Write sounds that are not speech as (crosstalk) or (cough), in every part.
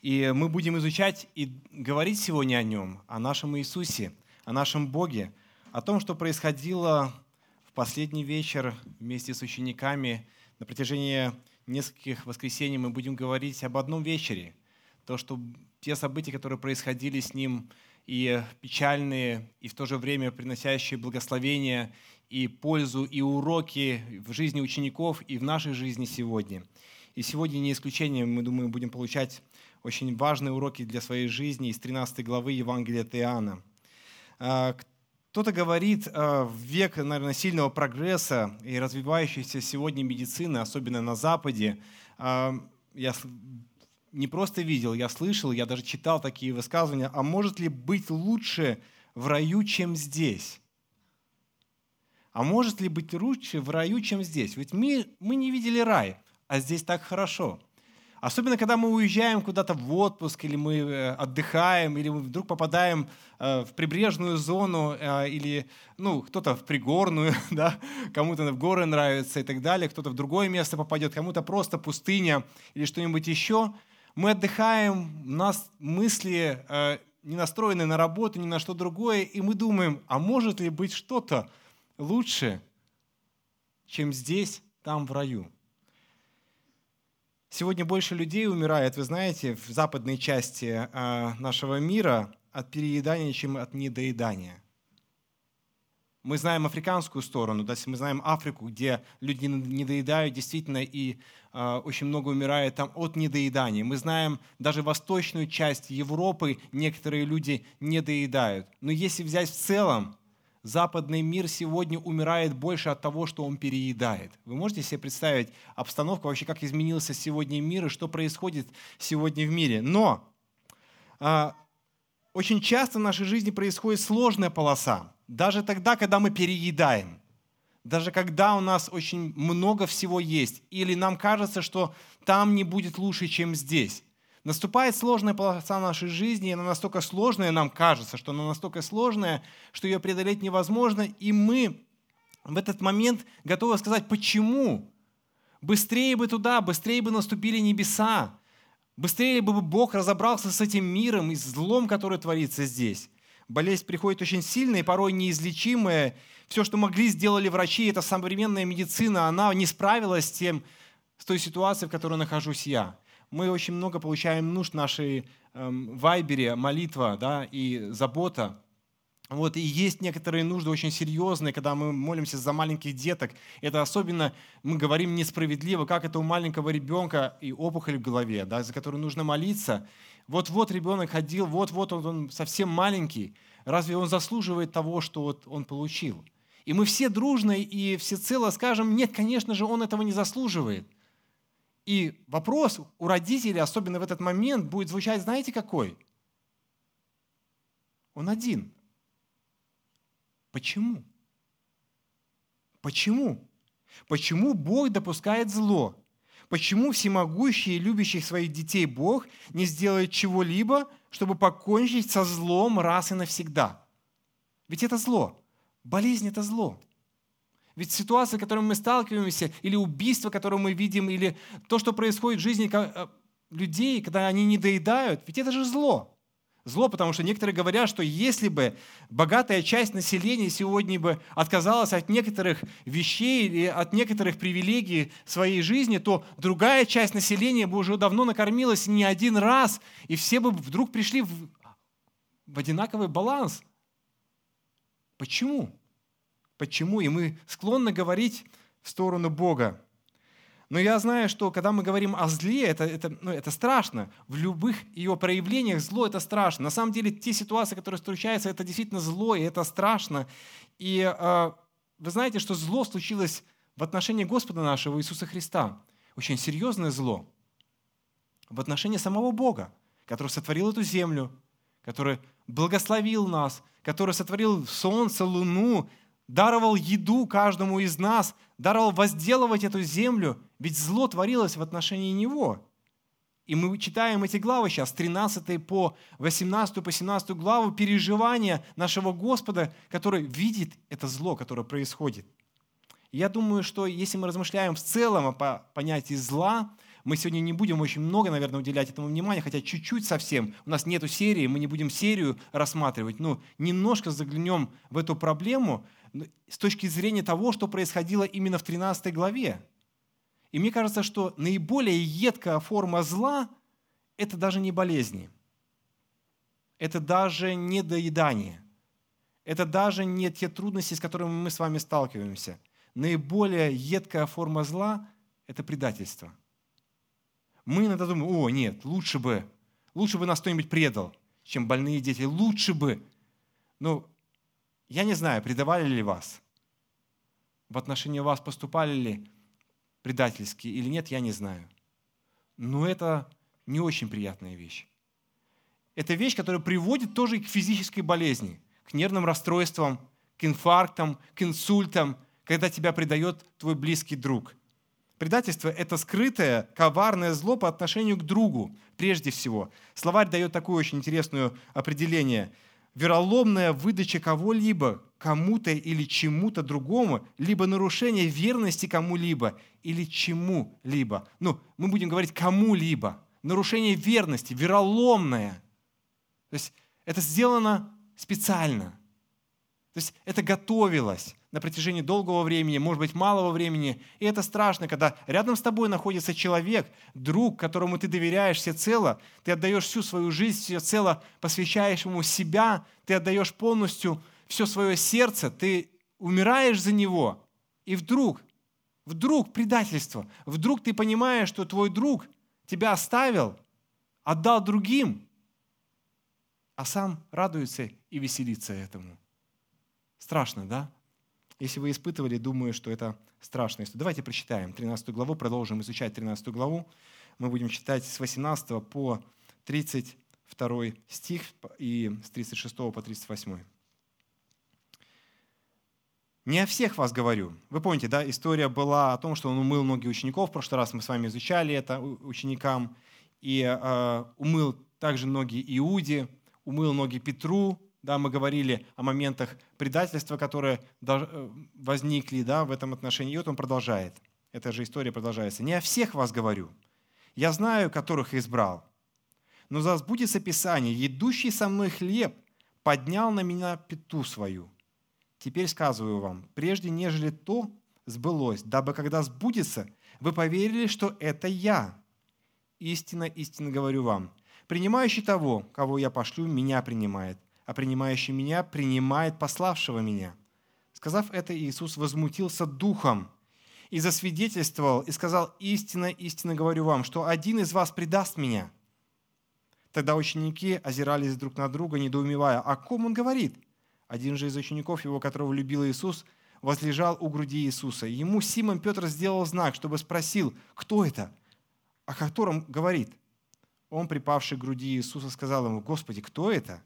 И мы будем изучать и говорить сегодня о нем, о нашем Иисусе, о нашем Боге, о том, что происходило в последний вечер вместе с учениками. На протяжении нескольких воскресений мы будем говорить об одном вечере. То, что те события, которые происходили с ним, и печальные, и в то же время приносящие благословения и пользу, и уроки в жизни учеников, и в нашей жизни сегодня. И сегодня не исключение, мы, думаю, будем получать очень важные уроки для своей жизни из 13 главы Евангелия от Иоанна. А, кто-то говорит, а, в век, наверное, сильного прогресса и развивающейся сегодня медицины, особенно на Западе, а, я не просто видел, я слышал, я даже читал такие высказывания, а может ли быть лучше в раю, чем здесь? А может ли быть лучше в раю, чем здесь? Ведь мы, мы не видели рай, а здесь так хорошо. Особенно, когда мы уезжаем куда-то в отпуск, или мы э, отдыхаем, или мы вдруг попадаем э, в прибрежную зону, э, или ну, кто-то в пригорную, (laughs) да, кому-то в горы нравится и так далее, кто-то в другое место попадет, кому-то просто пустыня или что-нибудь еще – мы отдыхаем, у нас мысли не настроены на работу, ни на что другое, и мы думаем, а может ли быть что-то лучше, чем здесь, там, в раю? Сегодня больше людей умирает, вы знаете, в западной части э, нашего мира от переедания, чем от недоедания – мы знаем африканскую сторону, да, мы знаем Африку, где люди не доедают действительно и э, очень много умирает там от недоедания. Мы знаем даже восточную часть Европы, некоторые люди не доедают. Но если взять в целом, западный мир сегодня умирает больше от того, что он переедает. Вы можете себе представить обстановку, вообще как изменился сегодня мир и что происходит сегодня в мире. Но э, очень часто в нашей жизни происходит сложная полоса. Даже тогда, когда мы переедаем, даже когда у нас очень много всего есть, или нам кажется, что там не будет лучше, чем здесь. Наступает сложная полоса нашей жизни, и она настолько сложная, нам кажется, что она настолько сложная, что ее преодолеть невозможно, и мы в этот момент готовы сказать, почему? Быстрее бы туда, быстрее бы наступили небеса, быстрее бы Бог разобрался с этим миром и злом, который творится здесь. Болезнь приходит очень сильная и порой неизлечимая. Все, что могли, сделали врачи, это современная медицина, она не справилась с, тем, с той ситуацией, в которой нахожусь я. Мы очень много получаем нужд нашей эм, вайбере, молитва да, и забота. Вот, и есть некоторые нужды очень серьезные, когда мы молимся за маленьких деток. Это особенно, мы говорим несправедливо, как это у маленького ребенка и опухоль в голове, да, за которую нужно молиться. Вот-вот ребенок ходил, вот-вот он, он совсем маленький. Разве он заслуживает того, что вот он получил? И мы все дружно и всецело скажем, нет, конечно же, он этого не заслуживает. И вопрос у родителей, особенно в этот момент, будет звучать, знаете, какой? Он один. Почему? Почему? Почему Бог допускает зло? Почему всемогущий и любящий своих детей Бог не сделает чего-либо, чтобы покончить со злом раз и навсегда? Ведь это зло. Болезнь – это зло. Ведь ситуация, с которой мы сталкиваемся, или убийство, которое мы видим, или то, что происходит в жизни э, людей, когда они не доедают, ведь это же зло зло, потому что некоторые говорят, что если бы богатая часть населения сегодня бы отказалась от некоторых вещей или от некоторых привилегий своей жизни, то другая часть населения бы уже давно накормилась не один раз, и все бы вдруг пришли в, в одинаковый баланс. Почему? Почему? И мы склонны говорить в сторону Бога. Но я знаю, что когда мы говорим о зле, это, это, ну, это страшно. В любых ее проявлениях зло – это страшно. На самом деле, те ситуации, которые случаются, это действительно зло, и это страшно. И э, вы знаете, что зло случилось в отношении Господа нашего Иисуса Христа. Очень серьезное зло. В отношении самого Бога, который сотворил эту землю, который благословил нас, который сотворил солнце, луну, даровал еду каждому из нас, даровал возделывать эту землю, ведь зло творилось в отношении Него. И мы читаем эти главы сейчас, 13 по 18 по 17 главу, переживания нашего Господа, который видит это зло, которое происходит. я думаю, что если мы размышляем в целом о понятии зла, Мы сегодня не будем очень много, наверное, уделять этому внимания, хотя чуть-чуть совсем. У нас нету серии, мы не будем серию рассматривать, но немножко заглянем в эту проблему с точки зрения того, что происходило именно в 13 главе. И мне кажется, что наиболее едкая форма зла – это даже не болезни. Это даже не доедание. Это даже не те трудности, с которыми мы с вами сталкиваемся. Наиболее едкая форма зла – это предательство. Мы иногда думаем, о, нет, лучше бы, лучше бы нас кто-нибудь предал, чем больные дети. Лучше бы. Но я не знаю, предавали ли вас. В отношении вас поступали ли предательски или нет, я не знаю. Но это не очень приятная вещь. Это вещь, которая приводит тоже и к физической болезни, к нервным расстройствам, к инфарктам, к инсультам, когда тебя предает твой близкий друг. Предательство – это скрытое, коварное зло по отношению к другу, прежде всего. Словарь дает такое очень интересное определение – вероломная выдача кого-либо кому-то или чему-то другому, либо нарушение верности кому-либо или чему-либо. Ну, мы будем говорить кому-либо. Нарушение верности, вероломное. То есть это сделано специально. То есть это готовилось на протяжении долгого времени, может быть, малого времени. И это страшно, когда рядом с тобой находится человек, друг, которому ты доверяешь всецело, ты отдаешь всю свою жизнь всецело, посвящаешь ему себя, ты отдаешь полностью все свое сердце, ты умираешь за него. И вдруг, вдруг предательство, вдруг ты понимаешь, что твой друг тебя оставил, отдал другим, а сам радуется и веселится этому. Страшно, да? Если вы испытывали, думаю, что это страшно. Давайте прочитаем 13 главу, продолжим изучать 13 главу. Мы будем читать с 18 по 32 стих и с 36 по 38. Не о всех вас говорю. Вы помните, да, история была о том, что он умыл ноги учеников. В прошлый раз мы с вами изучали это ученикам. И э, умыл также ноги Иуде, умыл ноги Петру, да, мы говорили о моментах предательства, которые э, возникли да, в этом отношении. И вот он продолжает. Эта же история продолжается. «Не о всех вас говорю. Я знаю, которых избрал. Но за сбудется Писание, едущий со мной хлеб поднял на меня пету свою. Теперь сказываю вам, прежде нежели то сбылось, дабы когда сбудется, вы поверили, что это я. Истинно, истинно говорю вам, принимающий того, кого я пошлю, меня принимает, а принимающий меня принимает пославшего меня». Сказав это, Иисус возмутился духом и засвидетельствовал, и сказал, «Истинно, истинно говорю вам, что один из вас предаст меня». Тогда ученики озирались друг на друга, недоумевая, о ком он говорит? Один же из учеников его, которого любил Иисус, возлежал у груди Иисуса. Ему Симон Петр сделал знак, чтобы спросил, кто это, о котором говорит. Он, припавший к груди Иисуса, сказал ему, «Господи, кто это?»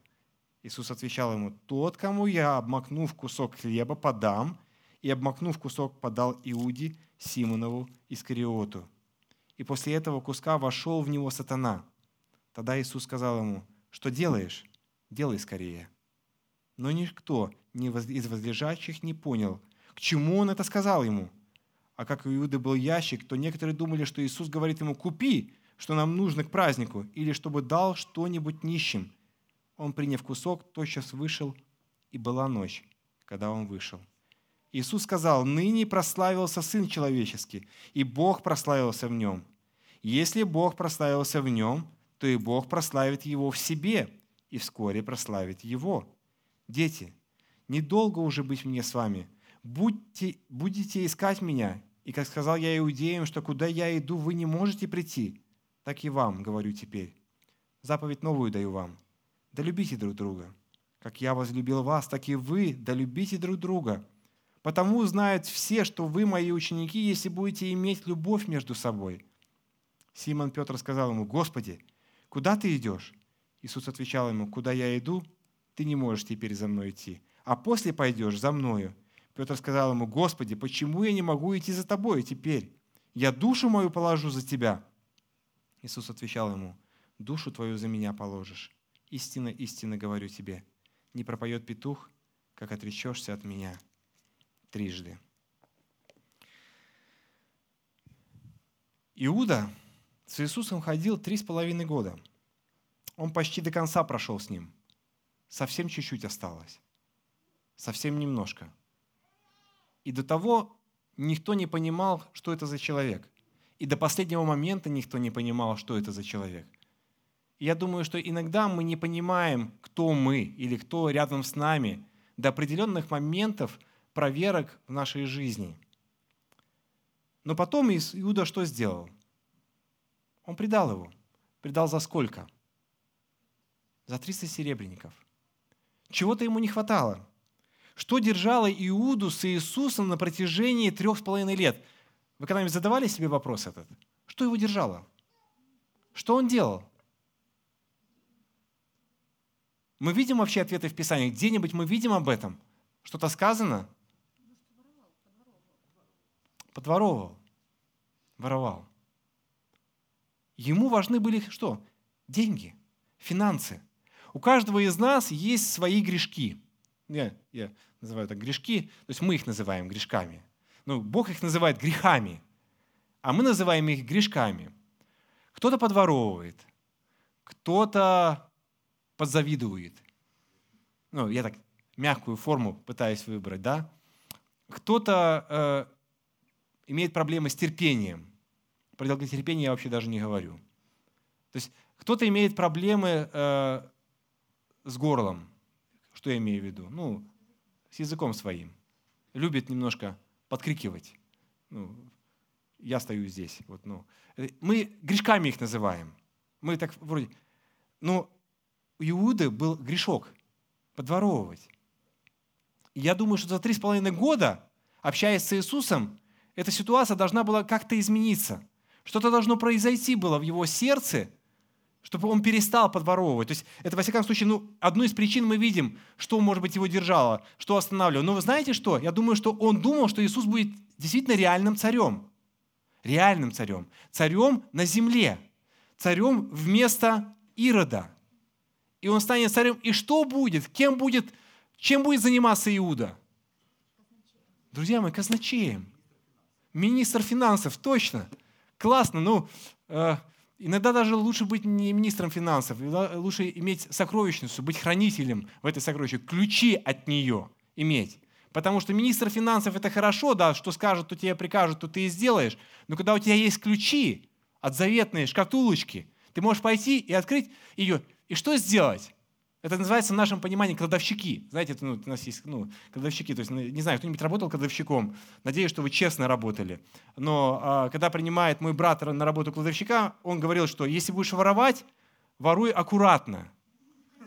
Иисус отвечал ему, «Тот, кому я, обмакнув кусок хлеба, подам, и, обмакнув кусок, подал Иуде, Симонову Искариоту. И после этого куска вошел в него сатана. Тогда Иисус сказал ему, что делаешь? Делай скорее. Но никто из возлежащих не понял, к чему он это сказал ему. А как у Иуды был ящик, то некоторые думали, что Иисус говорит ему, купи, что нам нужно к празднику, или чтобы дал что-нибудь нищим. Он, приняв кусок, тотчас вышел, и была ночь, когда он вышел. Иисус сказал, «Ныне прославился Сын Человеческий, и Бог прославился в нем. Если Бог прославился в нем, то и Бог прославит его в себе, и вскоре прославит его. Дети, недолго уже быть мне с вами. Будьте, будете искать меня, и, как сказал я иудеям, что куда я иду, вы не можете прийти, так и вам говорю теперь. Заповедь новую даю вам, да любите друг друга. Как я возлюбил вас, так и вы, да любите друг друга. Потому знают все, что вы мои ученики, если будете иметь любовь между собой. Симон Петр сказал ему, Господи, куда ты идешь? Иисус отвечал ему, куда я иду, ты не можешь теперь за мной идти, а после пойдешь за мною. Петр сказал ему, Господи, почему я не могу идти за тобой теперь? Я душу мою положу за тебя. Иисус отвечал ему, душу твою за меня положишь. Истинно, истинно говорю тебе, не пропоет петух, как отречешься от меня трижды. Иуда с Иисусом ходил три с половиной года. Он почти до конца прошел с ним. Совсем чуть-чуть осталось. Совсем немножко. И до того никто не понимал, что это за человек. И до последнего момента никто не понимал, что это за человек. Я думаю, что иногда мы не понимаем, кто мы или кто рядом с нами до определенных моментов проверок в нашей жизни. Но потом Иуда что сделал? Он предал его. Предал за сколько? За 300 серебряников. Чего-то ему не хватало. Что держало Иуду с Иисусом на протяжении трех с половиной лет? Вы когда-нибудь задавали себе вопрос этот? Что его держало? Что он делал? Мы видим вообще ответы в Писании. Где-нибудь мы видим об этом? Что-то сказано? Подворовывал. Воровал. Ему важны были что? Деньги, финансы. У каждого из нас есть свои грешки. Я, я называю так грешки, то есть мы их называем грешками. Ну, Бог их называет грехами, а мы называем их грешками. Кто-то подворовывает, кто-то подзавидует. Ну, я так мягкую форму пытаюсь выбрать, да? Кто-то э, имеет проблемы с терпением. Про долготерпение я вообще даже не говорю. То есть кто-то имеет проблемы э, с горлом. Что я имею в виду? Ну, с языком своим. Любит немножко подкрикивать. Ну, я стою здесь. Вот, ну. Мы грешками их называем. Мы так вроде... Но у Иуды был грешок подворовывать. Я думаю, что за три с половиной года, общаясь с Иисусом, эта ситуация должна была как-то измениться. Что-то должно произойти было в его сердце, чтобы он перестал подворовывать. То есть это, во всяком случае, ну, одну из причин мы видим, что, может быть, его держало, что останавливало. Но вы знаете что? Я думаю, что он думал, что Иисус будет действительно реальным царем. Реальным царем. Царем на земле. Царем вместо Ирода. И он станет царем. И что будет? Кем будет? Чем будет заниматься Иуда? Друзья мои, казначеем. Министр финансов, точно. Классно. Ну, э, Иногда даже лучше быть не министром финансов, лучше иметь сокровищницу, быть хранителем в этой сокровищнице, ключи от нее иметь. Потому что министр финансов это хорошо, да, что скажет, то тебе прикажут, то ты и сделаешь. Но когда у тебя есть ключи от заветной шкатулочки, ты можешь пойти и открыть ее. И что сделать? Это называется в нашем понимании кладовщики. Знаете, это, ну, у нас есть ну, кладовщики. То есть, ну, не знаю, кто-нибудь работал кладовщиком. Надеюсь, что вы честно работали. Но а, когда принимает мой брат на работу кладовщика, он говорил, что если будешь воровать, воруй аккуратно.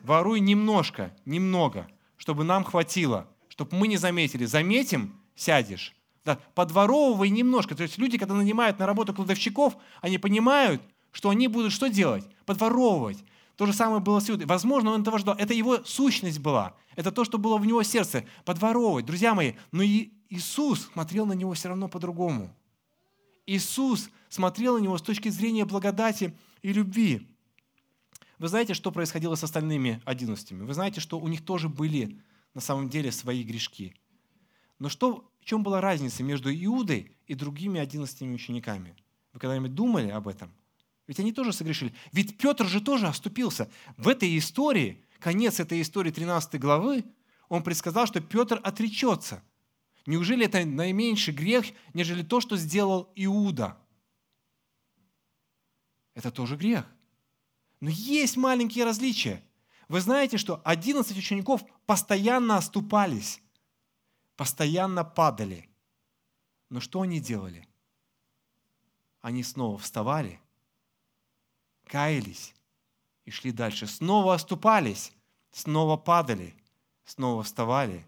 Воруй немножко, немного, чтобы нам хватило, чтобы мы не заметили. Заметим, сядешь. Да, подворовывай немножко. То есть люди, когда нанимают на работу кладовщиков, они понимают, что они будут что делать? Подворовывать. То же самое было с Иудой. Возможно, он этого ждал. Это его сущность была. Это то, что было в него сердце. Подворовывать. Друзья мои, но и Иисус смотрел на него все равно по-другому. Иисус смотрел на него с точки зрения благодати и любви. Вы знаете, что происходило с остальными одиннадцатими? Вы знаете, что у них тоже были на самом деле свои грешки. Но что, в чем была разница между Иудой и другими одиннадцатими учениками? Вы когда-нибудь думали об этом? Ведь они тоже согрешили. Ведь Петр же тоже оступился. В этой истории, конец этой истории 13 главы, он предсказал, что Петр отречется. Неужели это наименьший грех, нежели то, что сделал Иуда? Это тоже грех. Но есть маленькие различия. Вы знаете, что 11 учеников постоянно оступались, постоянно падали. Но что они делали? Они снова вставали каялись и шли дальше. Снова оступались, снова падали, снова вставали,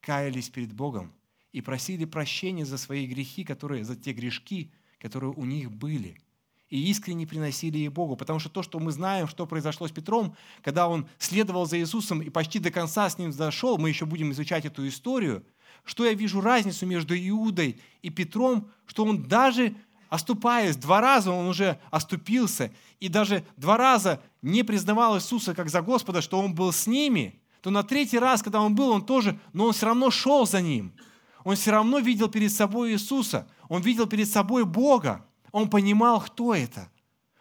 каялись перед Богом и просили прощения за свои грехи, которые, за те грешки, которые у них были. И искренне приносили их Богу. Потому что то, что мы знаем, что произошло с Петром, когда он следовал за Иисусом и почти до конца с ним зашел, мы еще будем изучать эту историю, что я вижу разницу между Иудой и Петром, что он даже оступаясь, два раза он уже оступился, и даже два раза не признавал Иисуса как за Господа, что он был с ними, то на третий раз, когда он был, он тоже, но он все равно шел за ним. Он все равно видел перед собой Иисуса, он видел перед собой Бога, он понимал, кто это.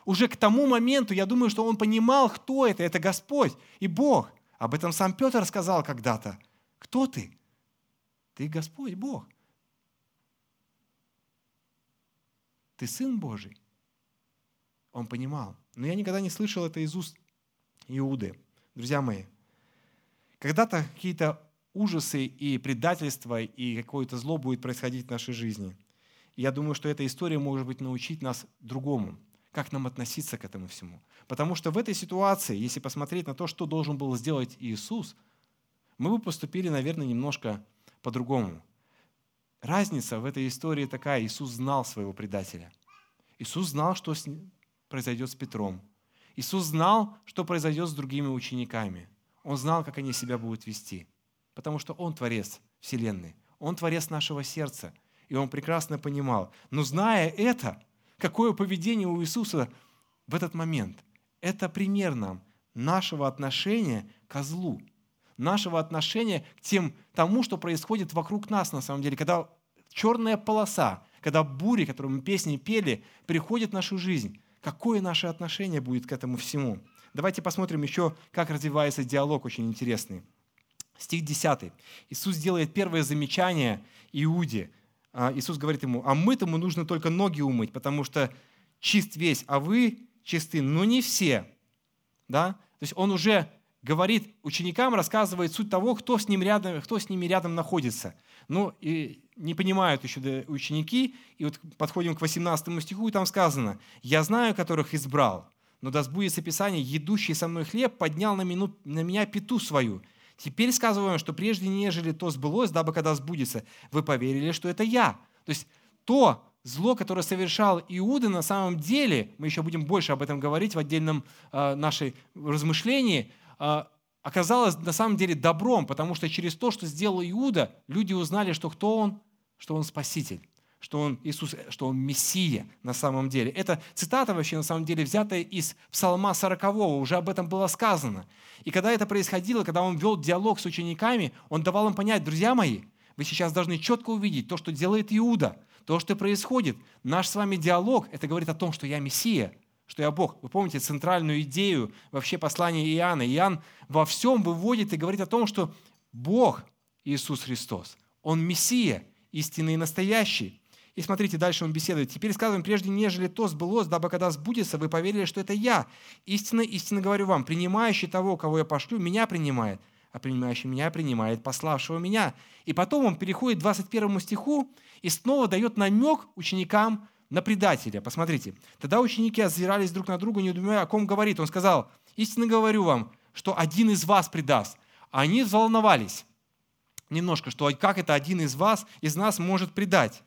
уже к тому моменту, я думаю, что он понимал, кто это. Это Господь и Бог. Об этом сам Петр сказал когда-то. Кто ты? Ты Господь, Бог. Ты Сын Божий. Он понимал. Но я никогда не слышал это из уст Иуды. Друзья мои, когда-то какие-то ужасы и предательства и какое-то зло будет происходить в нашей жизни. Я думаю, что эта история может быть научить нас другому, как нам относиться к этому всему. Потому что в этой ситуации, если посмотреть на то, что должен был сделать Иисус, мы бы поступили, наверное, немножко по-другому. Разница в этой истории такая. Иисус знал своего предателя. Иисус знал, что произойдет с Петром. Иисус знал, что произойдет с другими учениками. Он знал, как они себя будут вести – потому что Он творец Вселенной, Он творец нашего сердца, и Он прекрасно понимал. Но зная это, какое поведение у Иисуса в этот момент, это пример нам нашего отношения к злу, нашего отношения к тем, тому, что происходит вокруг нас на самом деле, когда черная полоса, когда бури, которые мы песни пели, приходят в нашу жизнь. Какое наше отношение будет к этому всему? Давайте посмотрим еще, как развивается диалог очень интересный. Стих 10. Иисус делает первое замечание Иуде. А, Иисус говорит ему, а мы-тому нужно только ноги умыть, потому что чист весь, а вы чисты, но не все. Да? То есть он уже говорит ученикам, рассказывает суть того, кто с, ним рядом, кто с ними рядом находится. Ну, и не понимают еще ученики, и вот подходим к 18 стиху, и там сказано, «Я знаю, которых избрал, но да сбудется Писание, едущий со мной хлеб поднял на, мину, на меня пету свою, Теперь сказываем, что прежде нежели то сбылось, дабы когда сбудется, вы поверили, что это я. То есть то зло, которое совершал Иуда, на самом деле, мы еще будем больше об этом говорить в отдельном э, нашей размышлении, оказалось на самом деле добром, потому что через то, что сделал Иуда, люди узнали, что кто он, что он спаситель что он Иисус, что он Мессия на самом деле. Это цитата вообще на самом деле взятая из Псалма 40, уже об этом было сказано. И когда это происходило, когда он вел диалог с учениками, он давал им понять, друзья мои, вы сейчас должны четко увидеть то, что делает Иуда, то, что происходит. Наш с вами диалог, это говорит о том, что я Мессия, что я Бог. Вы помните центральную идею вообще послания Иоанна. Иоанн во всем выводит и говорит о том, что Бог, Иисус Христос, Он Мессия, истинный и настоящий. И смотрите, дальше он беседует. «Теперь сказываем, прежде нежели то сбылось, дабы когда сбудется, вы поверили, что это я. Истинно, истинно говорю вам, принимающий того, кого я пошлю, меня принимает, а принимающий меня принимает пославшего меня». И потом он переходит к 21 стиху и снова дает намек ученикам на предателя. Посмотрите. «Тогда ученики озирались друг на друга, не думая, о ком говорит. Он сказал, истинно говорю вам, что один из вас предаст. Они взволновались немножко, что как это один из вас, из нас может предать.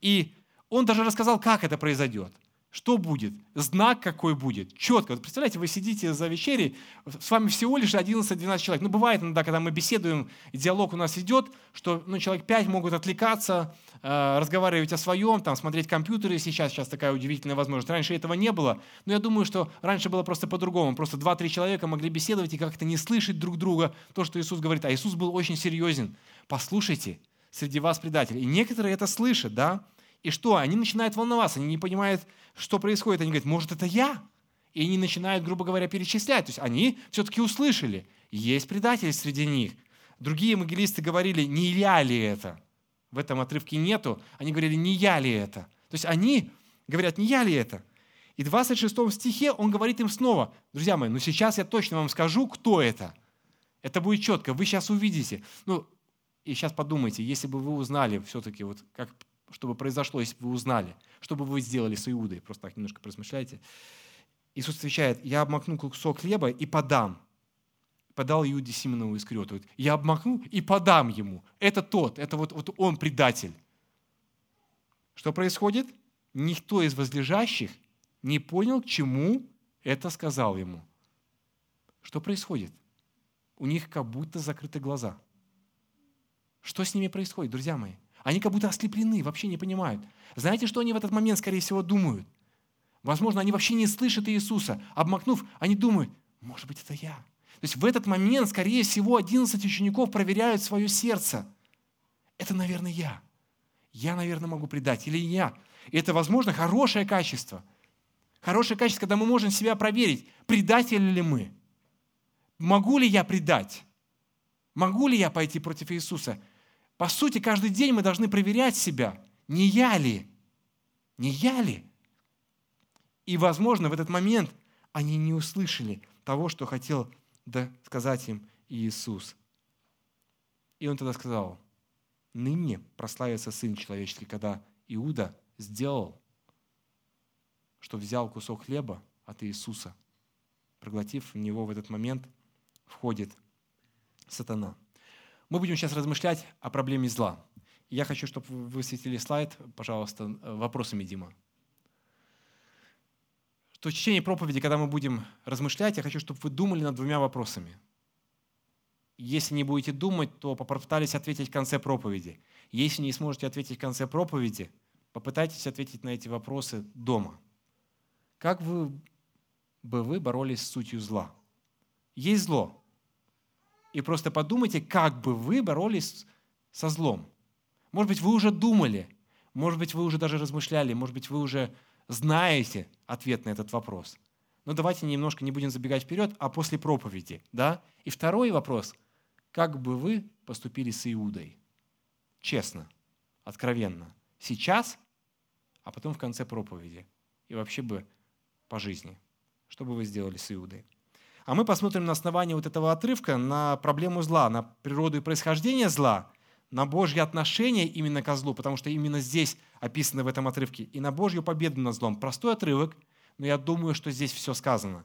И он даже рассказал, как это произойдет. Что будет? Знак какой будет? Четко. Вот представляете, вы сидите за вечерей, с вами всего лишь 11-12 человек. Ну, бывает иногда, когда мы беседуем, диалог у нас идет, что ну, человек 5 могут отвлекаться, э, разговаривать о своем, там, смотреть компьютеры сейчас. Сейчас такая удивительная возможность. Раньше этого не было. Но я думаю, что раньше было просто по-другому. Просто 2-3 человека могли беседовать и как-то не слышать друг друга то, что Иисус говорит. А Иисус был очень серьезен. Послушайте, среди вас предатели. И некоторые это слышат, да? И что? Они начинают волноваться, они не понимают, что происходит. Они говорят, может, это я? И они начинают, грубо говоря, перечислять. То есть они все-таки услышали, есть предатели среди них. Другие евангелисты говорили, не я ли это? В этом отрывке нету. Они говорили, не я ли это? То есть они говорят, не я ли это? И в 26 стихе он говорит им снова, друзья мои, ну сейчас я точно вам скажу, кто это. Это будет четко, вы сейчас увидите. Ну, и сейчас подумайте, если бы вы узнали все-таки, вот как, чтобы произошло, если бы вы узнали, что бы вы сделали с Иудой, просто так немножко размышляйте. Иисус отвечает, я обмакну кусок хлеба и подам. Подал Иуде Симонову Искариоту. Я обмакну и подам ему. Это тот, это вот, вот он предатель. Что происходит? Никто из возлежащих не понял, к чему это сказал ему. Что происходит? У них как будто закрыты глаза – что с ними происходит, друзья мои? Они как будто ослеплены, вообще не понимают. Знаете, что они в этот момент, скорее всего, думают? Возможно, они вообще не слышат Иисуса. Обмакнув, они думают, может быть, это я. То есть в этот момент, скорее всего, 11 учеников проверяют свое сердце. Это, наверное, я. Я, наверное, могу предать. Или я. И это, возможно, хорошее качество. Хорошее качество, когда мы можем себя проверить, предатели ли мы. Могу ли я предать? Могу ли я пойти против Иисуса? По сути, каждый день мы должны проверять себя, не я ли, не я ли. И, возможно, в этот момент они не услышали того, что хотел сказать им Иисус. И он тогда сказал, ныне прославится Сын Человеческий, когда Иуда сделал, что взял кусок хлеба от Иисуса, проглотив в него в этот момент, входит сатана. Мы будем сейчас размышлять о проблеме зла. Я хочу, чтобы вы высветили слайд, пожалуйста, вопросами, Дима. Что в течение проповеди, когда мы будем размышлять, я хочу, чтобы вы думали над двумя вопросами. Если не будете думать, то попытались ответить в конце проповеди. Если не сможете ответить в конце проповеди, попытайтесь ответить на эти вопросы дома. Как вы, бы вы боролись с сутью зла? Есть зло. И просто подумайте, как бы вы боролись со злом. Может быть, вы уже думали, может быть, вы уже даже размышляли, может быть, вы уже знаете ответ на этот вопрос. Но давайте немножко не будем забегать вперед, а после проповеди. Да? И второй вопрос. Как бы вы поступили с Иудой? Честно, откровенно. Сейчас, а потом в конце проповеди. И вообще бы по жизни. Что бы вы сделали с Иудой? А мы посмотрим на основании вот этого отрывка на проблему зла, на природу и происхождение зла, на Божье отношение именно ко злу, потому что именно здесь описано в этом отрывке, и на Божью победу над злом. Простой отрывок, но я думаю, что здесь все сказано.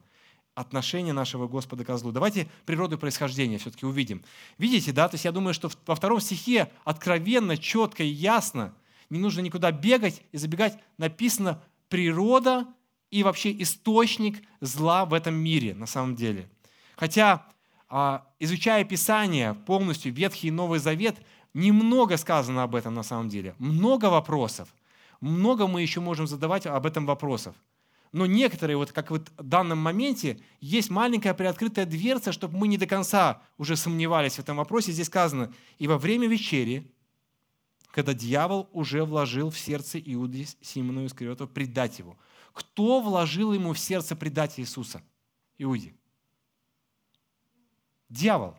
Отношение нашего Господа ко злу. Давайте природу и происхождение все-таки увидим. Видите, да? То есть я думаю, что во втором стихе откровенно, четко и ясно, не нужно никуда бегать и забегать, написано природа и вообще источник зла в этом мире на самом деле. Хотя, а, изучая Писание полностью, Ветхий и Новый Завет, немного сказано об этом на самом деле. Много вопросов. Много мы еще можем задавать об этом вопросов. Но некоторые, вот как вот в данном моменте, есть маленькая приоткрытая дверца, чтобы мы не до конца уже сомневались в этом вопросе. Здесь сказано, и во время вечери, когда дьявол уже вложил в сердце Иуды Симону Искариотова предать его – кто вложил ему в сердце предать Иисуса? Иуде. Дьявол.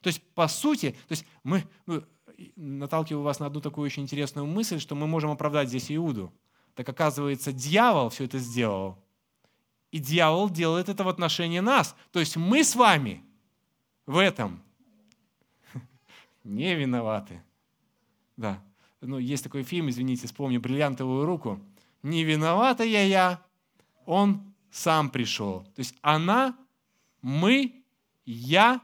То есть, по сути, то есть мы, мы наталкиваю вас на одну такую очень интересную мысль, что мы можем оправдать здесь Иуду. Так оказывается, дьявол все это сделал. И дьявол делает это в отношении нас. То есть мы с вами в этом (laughs) не виноваты. Да. Ну, есть такой фильм, извините, вспомню «Бриллиантовую руку» не виновата я я, он сам пришел. То есть она, мы, я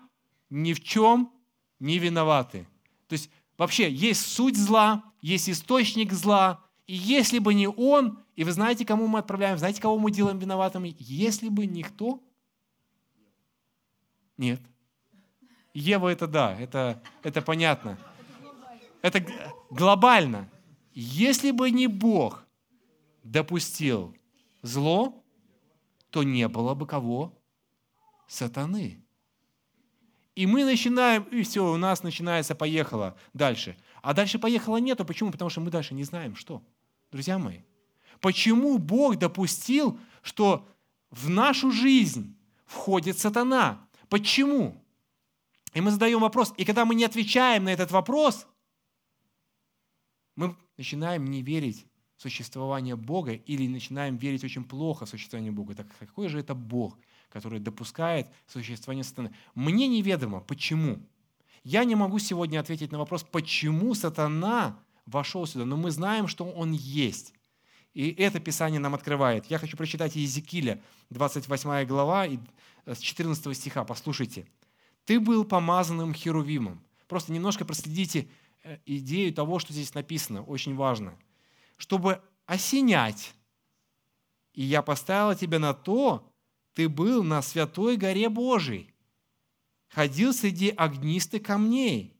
ни в чем не виноваты. То есть вообще есть суть зла, есть источник зла, и если бы не он, и вы знаете, кому мы отправляем, знаете, кого мы делаем виноватыми? Если бы никто? Нет. Ева это да, это, это понятно. Это глобально. Если бы не Бог, допустил зло, то не было бы кого? Сатаны. И мы начинаем, и все, у нас начинается, поехало дальше. А дальше поехало нету. Почему? Потому что мы дальше не знаем, что. Друзья мои, почему Бог допустил, что в нашу жизнь входит сатана? Почему? И мы задаем вопрос, и когда мы не отвечаем на этот вопрос, мы начинаем не верить существование Бога или начинаем верить очень плохо в существование Бога. Так какой же это Бог, который допускает существование сатаны? Мне неведомо, почему. Я не могу сегодня ответить на вопрос, почему сатана вошел сюда, но мы знаем, что он есть. И это Писание нам открывает. Я хочу прочитать Иезекииля, 28 глава, с 14 стиха. Послушайте. «Ты был помазанным херувимом». Просто немножко проследите э, идею того, что здесь написано. Очень важно – чтобы осенять. И я поставила тебя на то, ты был на святой горе Божией, ходил среди огнистых камней,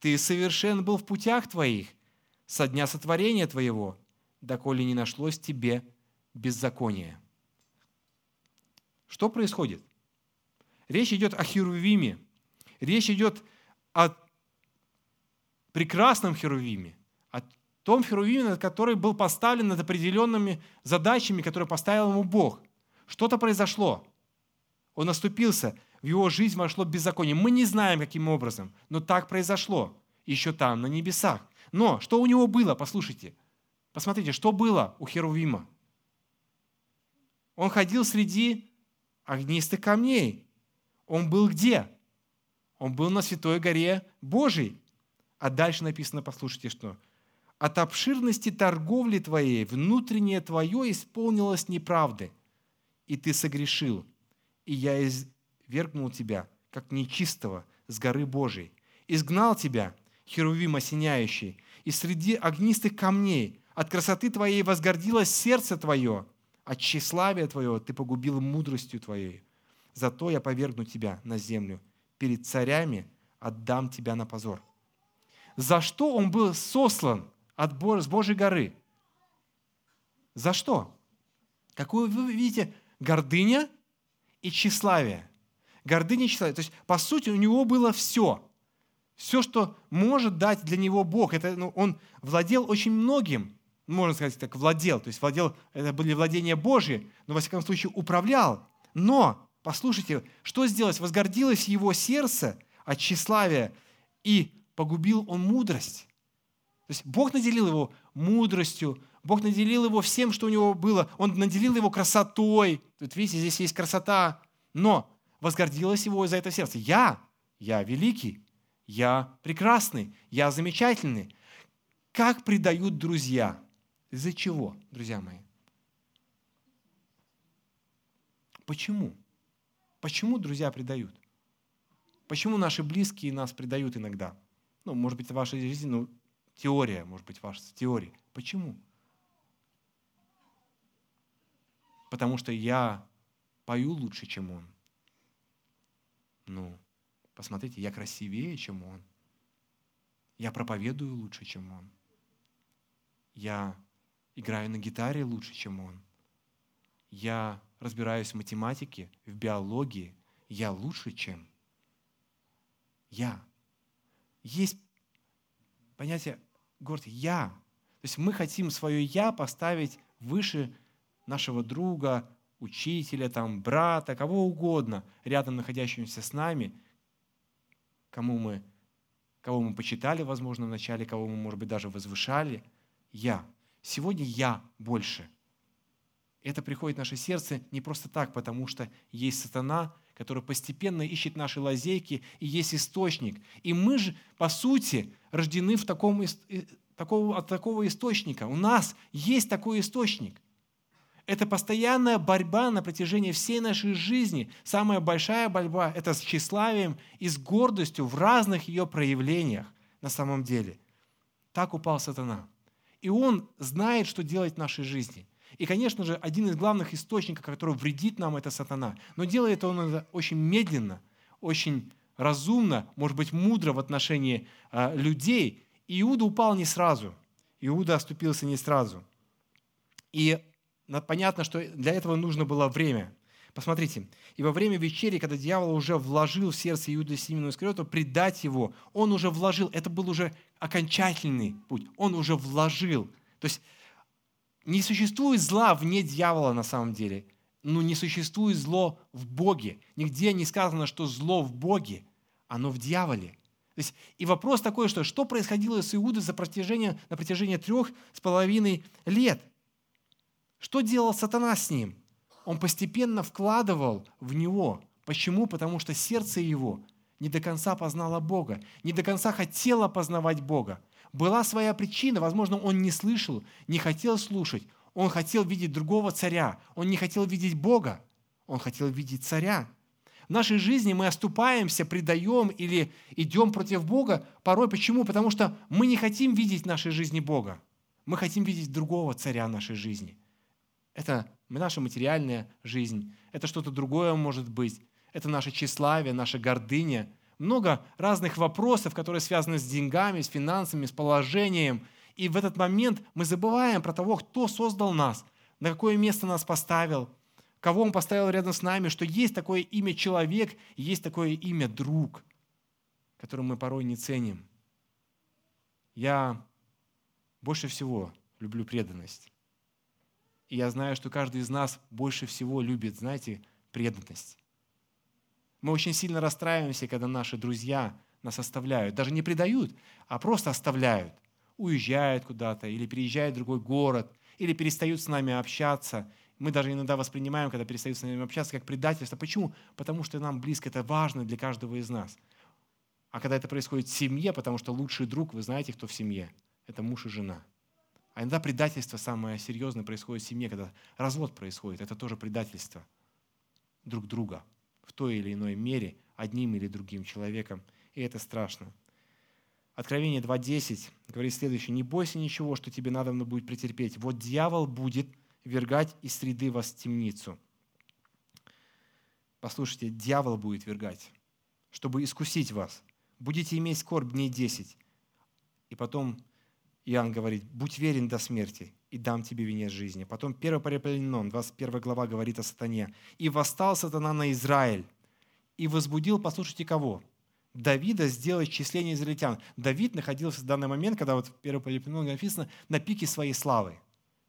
ты совершен был в путях твоих, со дня сотворения твоего, доколе не нашлось тебе беззакония. Что происходит? Речь идет о Херувиме. Речь идет о прекрасном Херувиме, том Херувиме, который был поставлен над определенными задачами, которые поставил ему Бог. Что-то произошло. Он оступился, в его жизнь вошло беззаконие. Мы не знаем, каким образом, но так произошло. Еще там, на небесах. Но что у него было? Послушайте. Посмотрите, что было у Херувима. Он ходил среди огнистых камней. Он был где? Он был на Святой горе Божией. А дальше написано, послушайте, что от обширности торговли твоей внутреннее твое исполнилось неправды, и ты согрешил, и я извергнул тебя, как нечистого, с горы Божией, изгнал тебя, херувим осеняющий, и среди огнистых камней от красоты твоей возгордилось сердце твое, от тщеславия твоего ты погубил мудростью твоей. Зато я повергну тебя на землю, перед царями отдам тебя на позор. За что он был сослан от с Божьей горы? За что? Какую вы видите? Гордыня и тщеславие. Гордыня и тщеславие. То есть, по сути, у него было все. Все, что может дать для него Бог. Это, ну, он владел очень многим, можно сказать так, владел. То есть владел, это были владения Божьи, но, во всяком случае, управлял. Но, послушайте, что сделалось? Возгордилось его сердце от тщеславия, и погубил он мудрость. То есть Бог наделил его мудростью, Бог наделил его всем, что у него было. Он наделил его красотой. Тут видите, здесь есть красота. Но возгордилось его из-за этого сердца. Я, я великий, я прекрасный, я замечательный. Как предают друзья? Из-за чего, друзья мои? Почему? Почему друзья предают? Почему наши близкие нас предают иногда? Ну, может быть, в вашей жизни, ну, теория, может быть, ваша теория. Почему? Потому что я пою лучше, чем он. Ну, посмотрите, я красивее, чем он. Я проповедую лучше, чем он. Я играю на гитаре лучше, чем он. Я разбираюсь в математике, в биологии. Я лучше, чем я есть понятие город «я». То есть мы хотим свое «я» поставить выше нашего друга, учителя, там, брата, кого угодно, рядом находящегося с нами, кому мы, кого мы почитали, возможно, вначале, кого мы, может быть, даже возвышали. Я. Сегодня я больше. Это приходит в наше сердце не просто так, потому что есть сатана – который постепенно ищет наши лазейки и есть источник. И мы же, по сути, рождены в таком, такого, от такого источника. У нас есть такой источник. Это постоянная борьба на протяжении всей нашей жизни. Самая большая борьба – это с тщеславием и с гордостью в разных ее проявлениях на самом деле. Так упал сатана. И он знает, что делать в нашей жизни – и, конечно же, один из главных источников, который вредит нам, это сатана. Но делает он это очень медленно, очень разумно, может быть, мудро в отношении э, людей. Иуда упал не сразу. Иуда оступился не сразу. И понятно, что для этого нужно было время. Посмотрите, и во время вечери, когда дьявол уже вложил в сердце Иуда Симеона Искариота предать его, он уже вложил, это был уже окончательный путь, он уже вложил. То есть не существует зла вне дьявола на самом деле. но не существует зло в Боге. Нигде не сказано, что зло в Боге, оно в дьяволе. То есть, и вопрос такой, что что происходило с Иудой за протяжение, на протяжении трех с половиной лет? Что делал сатана с ним? Он постепенно вкладывал в него. Почему? Потому что сердце его не до конца познало Бога, не до конца хотело познавать Бога. Была своя причина, возможно, он не слышал, не хотел слушать. Он хотел видеть другого царя. Он не хотел видеть Бога. Он хотел видеть царя. В нашей жизни мы оступаемся, предаем или идем против Бога. Порой почему? Потому что мы не хотим видеть в нашей жизни Бога. Мы хотим видеть другого царя в нашей жизни. Это наша материальная жизнь. Это что-то другое может быть. Это наше тщеславие, наша гордыня – много разных вопросов, которые связаны с деньгами, с финансами, с положением. И в этот момент мы забываем про того, кто создал нас, на какое место нас поставил, кого Он поставил рядом с нами, что есть такое имя человек, есть такое имя друг, которое мы порой не ценим. Я больше всего люблю преданность. И я знаю, что каждый из нас больше всего любит, знаете, преданность. Мы очень сильно расстраиваемся, когда наши друзья нас оставляют. Даже не предают, а просто оставляют. Уезжают куда-то, или переезжают в другой город, или перестают с нами общаться. Мы даже иногда воспринимаем, когда перестают с нами общаться, как предательство. Почему? Потому что нам близко, это важно для каждого из нас. А когда это происходит в семье, потому что лучший друг, вы знаете, кто в семье? Это муж и жена. А иногда предательство самое серьезное происходит в семье, когда развод происходит. Это тоже предательство друг друга в той или иной мере, одним или другим человеком. И это страшно. Откровение 2.10 говорит следующее. «Не бойся ничего, что тебе надо будет претерпеть. Вот дьявол будет вергать из среды вас темницу». Послушайте, дьявол будет вергать, чтобы искусить вас. Будете иметь скорбь дней 10. И потом Иоанн говорит, будь верен до смерти, и дам тебе венец жизни. Потом 1 Паралипоменон, 21 глава говорит о сатане. «И восстал сатана на Израиль, и возбудил, послушайте, кого? Давида сделать исчисление израильтян. Давид находился в данный момент, когда вот в 1 Полипеноне написано, на пике своей славы,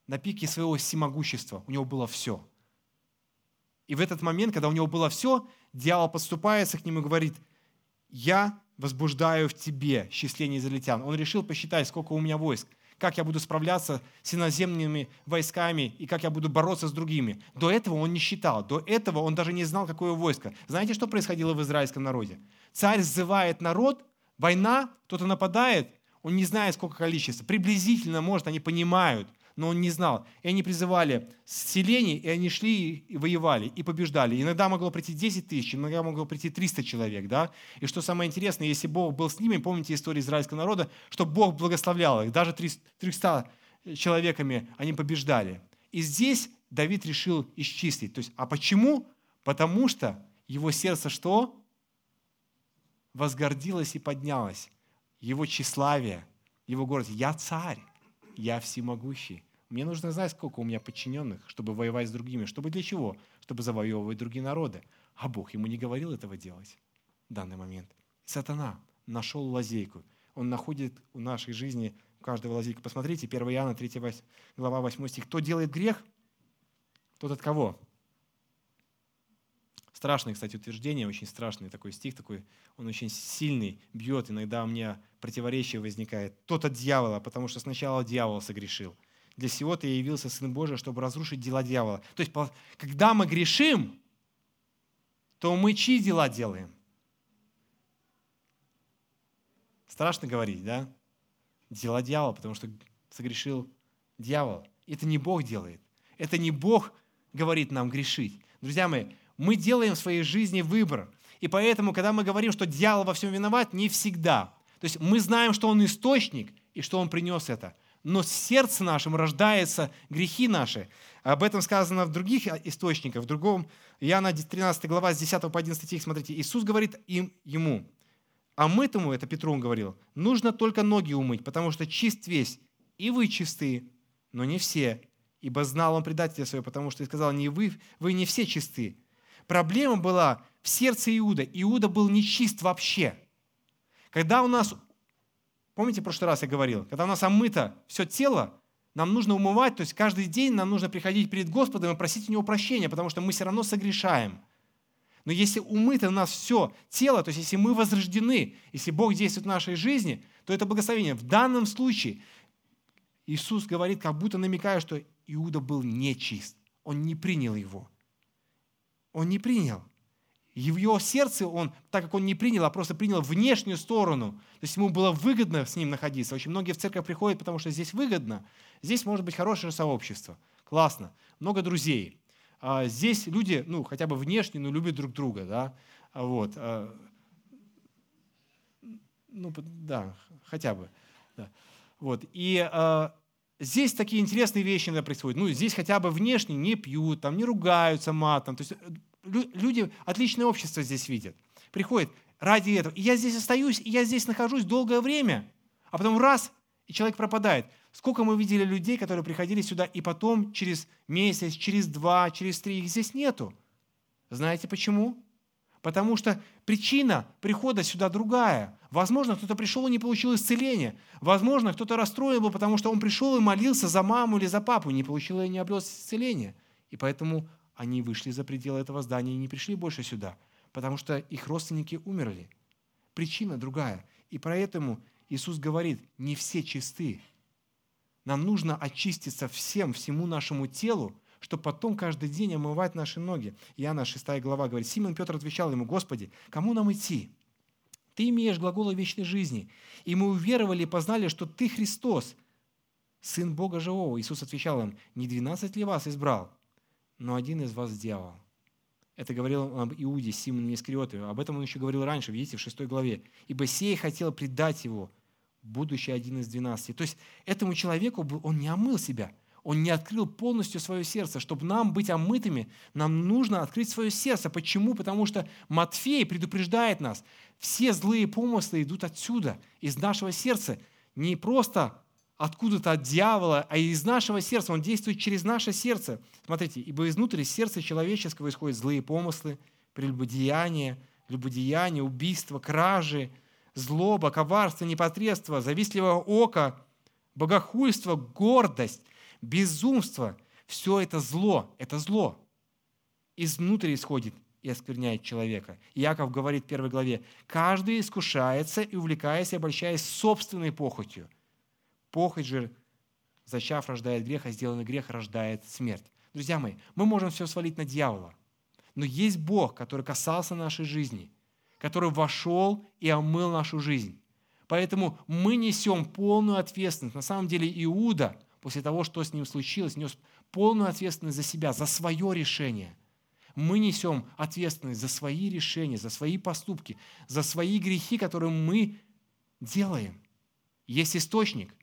на пике своего всемогущества. У него было все. И в этот момент, когда у него было все, дьявол подступается к нему и говорит, я возбуждаю в тебе счисление израильтян. Он решил посчитать, сколько у меня войск как я буду справляться с иноземными войсками и как я буду бороться с другими. До этого он не считал, до этого он даже не знал, какое войско. Знаете, что происходило в израильском народе? Царь сзывает народ, война, кто-то нападает, он не знает, сколько количества. Приблизительно, может, они понимают, но он не знал. И они призывали селений, и они шли и воевали, и побеждали. Иногда могло прийти 10 тысяч, иногда могло прийти 300 человек. Да? И что самое интересное, если Бог был с ними, помните историю израильского народа, что Бог благословлял их, даже 300 человеками они побеждали. И здесь Давид решил исчислить. То есть, а почему? Потому что его сердце что? Возгордилось и поднялось. Его тщеславие, его гордость. Я царь, я всемогущий. Мне нужно знать, сколько у меня подчиненных, чтобы воевать с другими. Чтобы для чего? Чтобы завоевывать другие народы. А Бог ему не говорил этого делать в данный момент. Сатана нашел лазейку. Он находит в нашей жизни каждого лазейку. Посмотрите, 1 Иоанна 3 глава 8 стих. Кто делает грех, тот от кого? Страшное, кстати, утверждение, очень страшный такой стих, такой, он очень сильный, бьет, иногда у меня противоречие возникает. Тот от дьявола, потому что сначала дьявол согрешил – для сего-то явился Сын Божий, чтобы разрушить дела дьявола. То есть, когда мы грешим, то мы чьи дела делаем? Страшно говорить, да? Дела дьявола, потому что согрешил дьявол. Это не Бог делает. Это не Бог говорит нам грешить. Друзья мои, мы делаем в своей жизни выбор. И поэтому, когда мы говорим, что дьявол во всем виноват, не всегда. То есть мы знаем, что он источник и что он принес это но в сердце нашем рождаются грехи наши. Об этом сказано в других источниках, в другом, Иоанна 13 глава, с 10 по 11 стих, смотрите, Иисус говорит им, ему, а мытому, это Петру он говорил, нужно только ноги умыть, потому что чист весь, и вы чисты, но не все, ибо знал он предателя своего, потому что и сказал, не вы, вы не все чисты. Проблема была в сердце Иуда. Иуда был нечист вообще. Когда у нас Помните, в прошлый раз я говорил, когда у нас омыто все тело, нам нужно умывать, то есть каждый день нам нужно приходить перед Господом и просить у Него прощения, потому что мы все равно согрешаем. Но если умыто у нас все тело, то есть если мы возрождены, если Бог действует в нашей жизни, то это благословение. В данном случае Иисус говорит, как будто намекая, что Иуда был нечист. Он не принял его. Он не принял. И в его сердце он, так как он не принял, а просто принял внешнюю сторону, то есть ему было выгодно с ним находиться. Очень многие в церковь приходят, потому что здесь выгодно. Здесь может быть хорошее сообщество. Классно. Много друзей. А здесь люди, ну, хотя бы внешне, но любят друг друга, да. Вот. А, ну, да, хотя бы. Да. Вот. И а, здесь такие интересные вещи иногда происходят. Ну, здесь хотя бы внешне не пьют, там, не ругаются матом. То есть люди, отличное общество здесь видят. Приходят ради этого. И я здесь остаюсь, и я здесь нахожусь долгое время. А потом раз, и человек пропадает. Сколько мы видели людей, которые приходили сюда, и потом через месяц, через два, через три, их здесь нету. Знаете почему? Потому что причина прихода сюда другая. Возможно, кто-то пришел и не получил исцеления. Возможно, кто-то расстроен был, потому что он пришел и молился за маму или за папу, не получил и не обрел исцеления. И поэтому они вышли за пределы этого здания и не пришли больше сюда, потому что их родственники умерли. Причина другая. И поэтому Иисус говорит, не все чисты. Нам нужно очиститься всем, всему нашему телу, чтобы потом каждый день омывать наши ноги. Иоанна 6 глава говорит, Симон Петр отвечал ему, Господи, кому нам идти? Ты имеешь глаголы вечной жизни, и мы уверовали и познали, что Ты Христос, Сын Бога Живого. Иисус отвечал им, не двенадцать ли вас избрал, но один из вас дьявол. Это говорил об Иуде, Симоне Искариоте. Об этом он еще говорил раньше, видите, в 6 главе. «Ибо сей хотел предать его, будущий один из двенадцати». То есть этому человеку он не омыл себя – он не открыл полностью свое сердце. Чтобы нам быть омытыми, нам нужно открыть свое сердце. Почему? Потому что Матфей предупреждает нас. Все злые помыслы идут отсюда, из нашего сердца. Не просто откуда-то от дьявола, а из нашего сердца. Он действует через наше сердце. Смотрите, ибо изнутри сердца человеческого исходят злые помыслы, прелюбодеяние, любодеяние, убийство, кражи, злоба, коварство, непотребство, завистливое око, богохульство, гордость, безумство, все это зло, это зло. Изнутри исходит и оскверняет человека. Иаков говорит в первой главе, «Каждый искушается и увлекаясь, обольщаясь собственной похотью. Похоть же, зачав, рождает грех, а сделанный грех рождает смерть». Друзья мои, мы можем все свалить на дьявола, но есть Бог, который касался нашей жизни, который вошел и омыл нашу жизнь. Поэтому мы несем полную ответственность. На самом деле Иуда – после того, что с ним случилось, нес полную ответственность за себя, за свое решение. Мы несем ответственность за свои решения, за свои поступки, за свои грехи, которые мы делаем. Есть источник,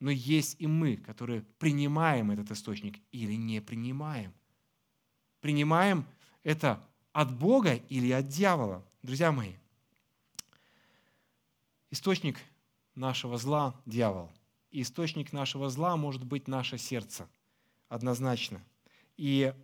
но есть и мы, которые принимаем этот источник или не принимаем. Принимаем это от Бога или от дьявола. Друзья мои, источник нашего зла – дьявол – источник нашего зла может быть наше сердце. Однозначно. И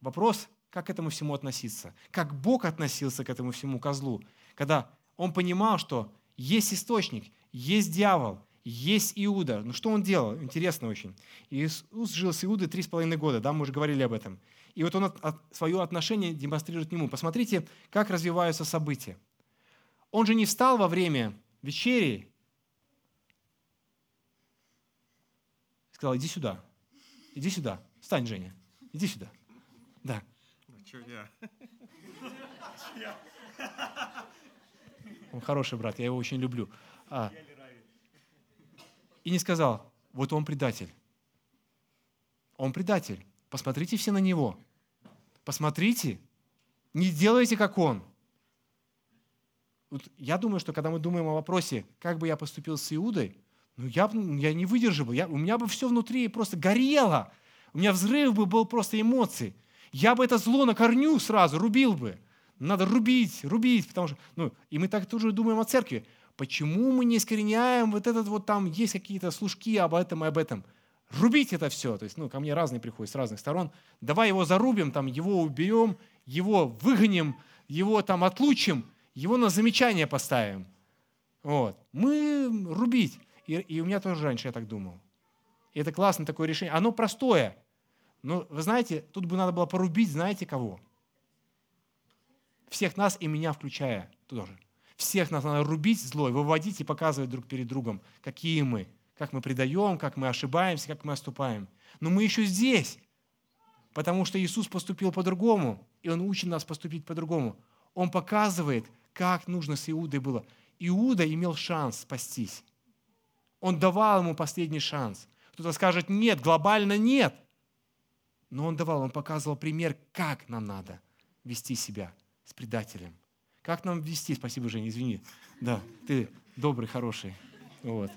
вопрос, как к этому всему относиться? Как Бог относился к этому всему козлу, когда он понимал, что есть источник, есть дьявол, есть Иуда. Ну что он делал? Интересно очень. Иисус жил с Иудой три с половиной года, да, мы уже говорили об этом. И вот он от, от, свое отношение демонстрирует к нему. Посмотрите, как развиваются события. Он же не встал во время вечери сказал, иди сюда, иди сюда, встань, Женя, иди сюда. Да. Он хороший брат, я его очень люблю. А, и не сказал, вот он предатель. Он предатель. Посмотрите все на него. Посмотрите. Не делайте, как он. Вот я думаю, что когда мы думаем о вопросе, как бы я поступил с Иудой, ну, я, я не выдержал бы. Я, у меня бы все внутри просто горело. У меня взрыв бы был просто эмоций. Я бы это зло на корню сразу рубил бы. Надо рубить, рубить, потому что... Ну, и мы так тоже думаем о церкви. Почему мы не искореняем вот этот вот там, есть какие-то служки об этом и об этом? Рубить это все. То есть, ну, ко мне разные приходят с разных сторон. Давай его зарубим, там, его уберем, его выгоним, его там отлучим, его на замечание поставим. Вот. Мы рубить. И, и у меня тоже раньше я так думал. И это классное такое решение. Оно простое. Но вы знаете, тут бы надо было порубить, знаете кого? Всех нас и меня включая тоже. Всех нас надо рубить злой, выводить и показывать друг перед другом, какие мы, как мы предаем, как мы ошибаемся, как мы оступаем. Но мы еще здесь, потому что Иисус поступил по-другому, и Он учит нас поступить по-другому. Он показывает, как нужно с Иудой было. Иуда имел шанс спастись. Он давал ему последний шанс. Кто-то скажет, нет, глобально нет. Но он давал, он показывал пример, как нам надо вести себя с предателем. Как нам вести, спасибо, Женя, извини. Да, ты добрый, хороший. Вот.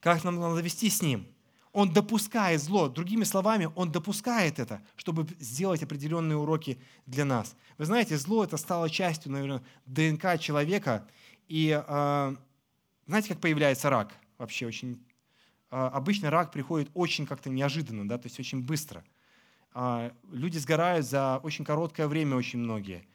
Как нам надо вести с ним? Он допускает зло. Другими словами, он допускает это, чтобы сделать определенные уроки для нас. Вы знаете, зло это стало частью, наверное, ДНК человека. И э, знаете, как появляется рак? Вообще очень... А, обычно рак приходит очень как-то неожиданно, да, то есть очень быстро. А, люди сгорают за очень короткое время, очень многие.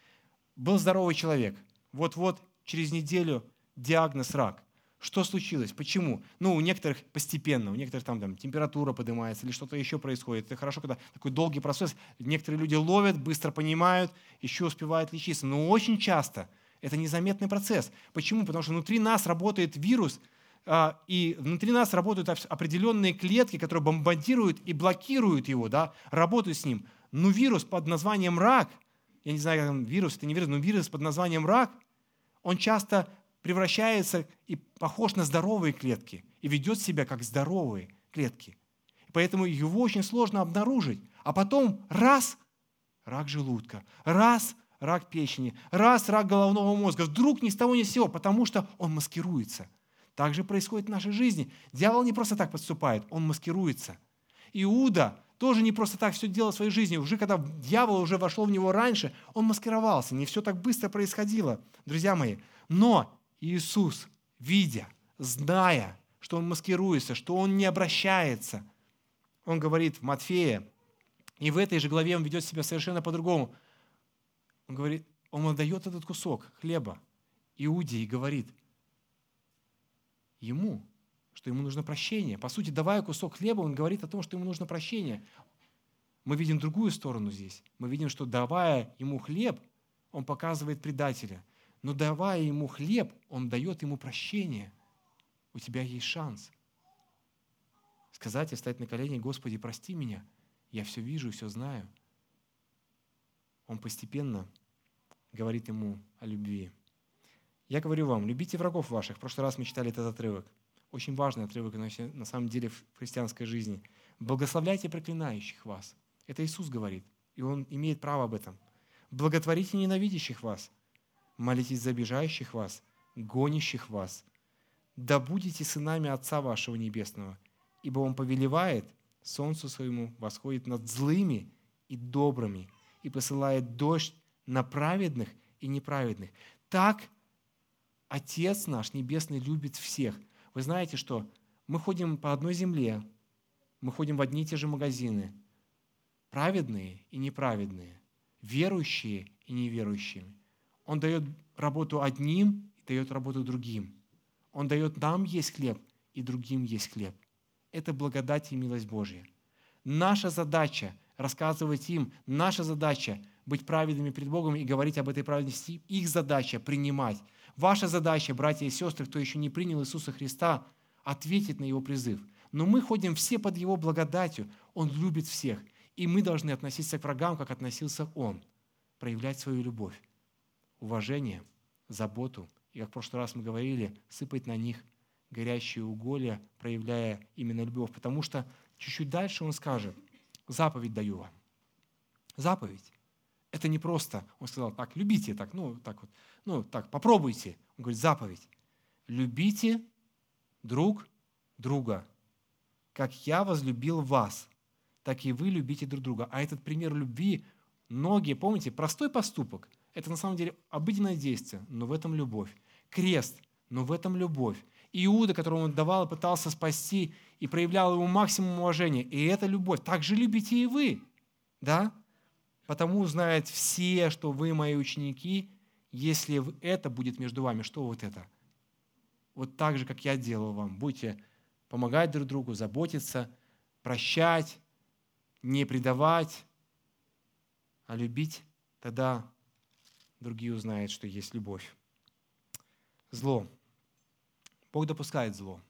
Был здоровый человек. Вот-вот через неделю диагноз рак. Что случилось? Почему? Ну, у некоторых постепенно, у некоторых там, там температура поднимается или что-то еще происходит. Это хорошо, когда такой долгий процесс. Некоторые люди ловят, быстро понимают, еще успевают лечиться. Но очень часто это незаметный процесс. Почему? Потому что внутри нас работает вирус, а, и внутри нас работают определенные клетки, которые бомбардируют и блокируют его, да, работают с ним. Но вирус под названием рак, я не знаю, как там вирус, это не вирус, но вирус под названием рак, он часто превращается и похож на здоровые клетки и ведет себя как здоровые клетки. Поэтому его очень сложно обнаружить. А потом раз – рак желудка, раз – рак печени, раз – рак головного мозга. Вдруг ни с того ни с сего, потому что он маскируется. Так же происходит в нашей жизни. Дьявол не просто так подступает, он маскируется. Иуда тоже не просто так все делал в своей жизни. Уже когда дьявол уже вошел в него раньше, он маскировался. Не все так быстро происходило, друзья мои. Но Иисус, видя, зная, что он маскируется, что он не обращается, он говорит в Матфея, и в этой же главе он ведет себя совершенно по-другому. Он говорит, он отдает этот кусок хлеба Иуде и говорит ему, что ему нужно прощение. По сути, давая кусок хлеба, он говорит о том, что ему нужно прощение. Мы видим другую сторону здесь. Мы видим, что давая ему хлеб, он показывает предателя – но давая ему хлеб, он дает ему прощение. У тебя есть шанс. Сказать и стать на колени, Господи, прости меня. Я все вижу все знаю. Он постепенно говорит ему о любви. Я говорю вам, любите врагов ваших. В прошлый раз мы читали этот отрывок. Очень важный отрывок на самом деле в христианской жизни. Благословляйте проклинающих вас. Это Иисус говорит, и Он имеет право об этом. Благотворите ненавидящих вас – молитесь за обижающих вас, гонящих вас. Да будете сынами Отца вашего Небесного, ибо Он повелевает солнцу своему восходит над злыми и добрыми и посылает дождь на праведных и неправедных. Так Отец наш Небесный любит всех. Вы знаете, что мы ходим по одной земле, мы ходим в одни и те же магазины, праведные и неправедные, верующие и неверующие – он дает работу одним и дает работу другим. Он дает нам есть хлеб, и другим есть хлеб. Это благодать и милость Божья. Наша задача – рассказывать им, наша задача – быть праведными перед Богом и говорить об этой праведности. Их задача – принимать. Ваша задача, братья и сестры, кто еще не принял Иисуса Христа, ответить на Его призыв. Но мы ходим все под Его благодатью. Он любит всех. И мы должны относиться к врагам, как относился Он, проявлять свою любовь уважение, заботу. И как в прошлый раз мы говорили, сыпать на них горящие уголья, проявляя именно любовь. Потому что чуть-чуть дальше он скажет, заповедь даю вам. Заповедь. Это не просто, он сказал, так, любите, так, ну, так вот, ну, так, попробуйте. Он говорит, заповедь. Любите друг друга, как я возлюбил вас, так и вы любите друг друга. А этот пример любви, многие, помните, простой поступок – это на самом деле обыденное действие, но в этом любовь. Крест, но в этом любовь. Иуда, которому он давал, пытался спасти и проявлял ему максимум уважения. И это любовь. Так же любите и вы. Да? Потому знают все, что вы мои ученики, если это будет между вами. Что вот это? Вот так же, как я делал вам. Будете помогать друг другу, заботиться, прощать, не предавать, а любить, тогда другие узнают, что есть любовь. Зло. Бог допускает зло,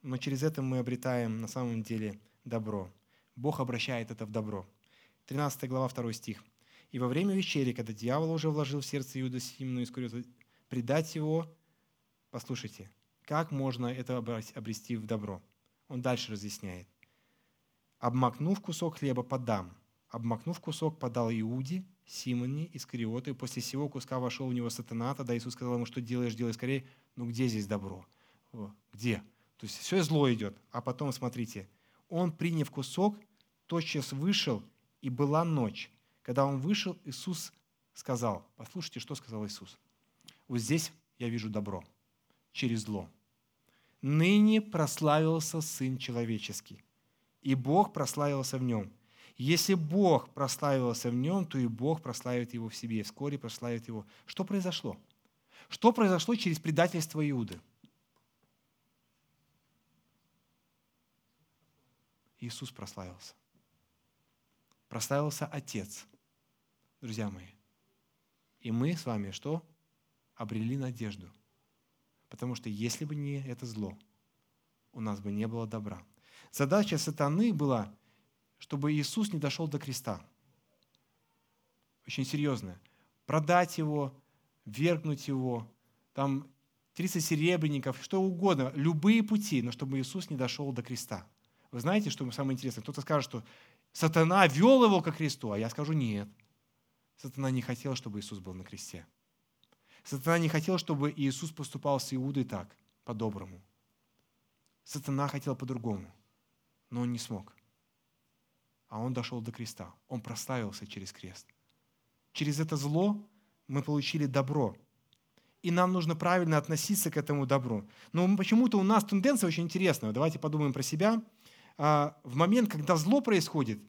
но через это мы обретаем на самом деле добро. Бог обращает это в добро. 13 глава, 2 стих. «И во время вечери, когда дьявол уже вложил в сердце Иуда Симну Искариота предать его, послушайте, как можно это обрести в добро? Он дальше разъясняет. «Обмакнув кусок хлеба, подам. Обмакнув кусок, подал Иуде, Симоне Искариоты. После всего куска вошел в него сатана. Тогда Иисус сказал ему, что делаешь, делай скорее. Ну где здесь добро? Где? То есть все зло идет. А потом, смотрите, он, приняв кусок, тотчас вышел, и была ночь. Когда он вышел, Иисус сказал, послушайте, что сказал Иисус. Вот здесь я вижу добро через зло. Ныне прославился Сын Человеческий, и Бог прославился в нем. Если Бог прославился в нем, то и Бог прославит его в себе, вскоре прославит его. Что произошло? Что произошло через предательство Иуды? Иисус прославился. Прославился Отец. Друзья мои. И мы с вами что? Обрели надежду. Потому что если бы не это зло, у нас бы не было добра. Задача сатаны была, чтобы Иисус не дошел до креста. Очень серьезная. Продать его, вергнуть его, там 30 серебряников, что угодно, любые пути, но чтобы Иисус не дошел до креста. Вы знаете, что самое интересное? Кто-то скажет, что сатана вел его ко кресту, а я скажу нет. Сатана не хотел, чтобы Иисус был на кресте. Сатана не хотел, чтобы Иисус поступал с Иудой так, по-доброму. Сатана хотел по-другому, но он не смог. А он дошел до креста. Он прославился через крест. Через это зло мы получили добро. И нам нужно правильно относиться к этому добру. Но почему-то у нас тенденция очень интересная. Давайте подумаем про себя. А, в момент, когда зло происходит,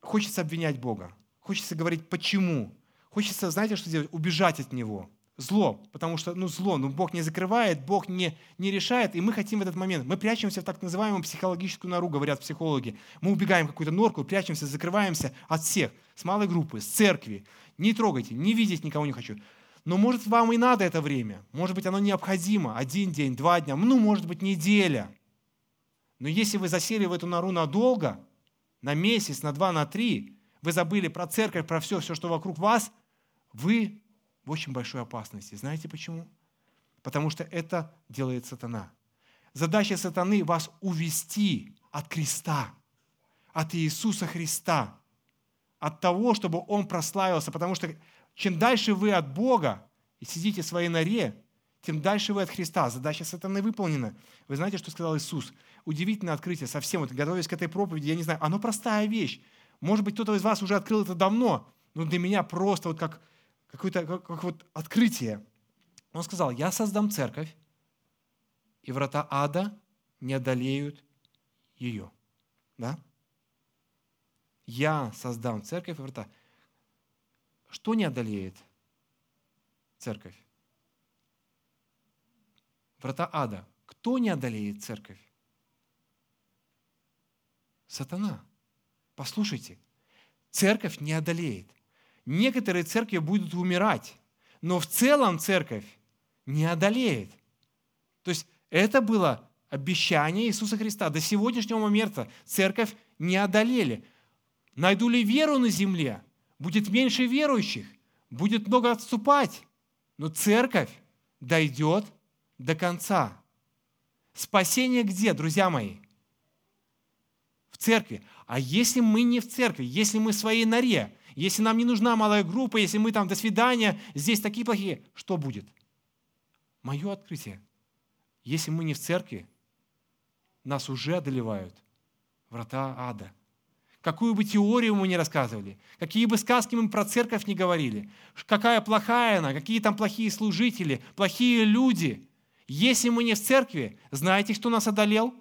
хочется обвинять Бога. Хочется говорить «почему?». Хочется, знаете, что делать? Убежать от Него – зло, потому что, ну, зло, ну, Бог не закрывает, Бог не, не решает, и мы хотим в этот момент, мы прячемся в так называемую психологическую нору, говорят психологи. Мы убегаем в какую-то норку, прячемся, закрываемся от всех, с малой группы, с церкви. Не трогайте, не видеть никого не хочу. Но, может, вам и надо это время, может быть, оно необходимо, один день, два дня, ну, может быть, неделя. Но если вы засели в эту нору надолго, на месяц, на два, на три, вы забыли про церковь, про все, все, что вокруг вас, вы в очень большой опасности. Знаете почему? Потому что это делает сатана. Задача сатаны – вас увести от креста, от Иисуса Христа, от того, чтобы Он прославился. Потому что чем дальше вы от Бога и сидите в своей норе, тем дальше вы от Христа. Задача сатаны выполнена. Вы знаете, что сказал Иисус? Удивительное открытие совсем. Вот, готовясь к этой проповеди, я не знаю, оно простая вещь. Может быть, кто-то из вас уже открыл это давно, но для меня просто вот как какое-то как, как вот открытие. Он сказал, я создам церковь, и врата ада не одолеют ее. Да? Я создам церковь и врата. Что не одолеет церковь? Врата ада. Кто не одолеет церковь? Сатана. Послушайте, церковь не одолеет. Некоторые церкви будут умирать, но в целом церковь не одолеет. То есть это было обещание Иисуса Христа. До сегодняшнего момента церковь не одолели. Найду ли веру на земле? Будет меньше верующих, будет много отступать. Но церковь дойдет до конца. Спасение где, друзья мои? Церкви. А если мы не в церкви, если мы в своей норе, если нам не нужна малая группа, если мы там до свидания, здесь такие плохие, что будет? Мое открытие. Если мы не в церкви, нас уже одолевают врата ада. Какую бы теорию мы ни рассказывали, какие бы сказки мы про церковь не говорили, какая плохая она, какие там плохие служители, плохие люди. Если мы не в церкви, знаете, кто нас одолел?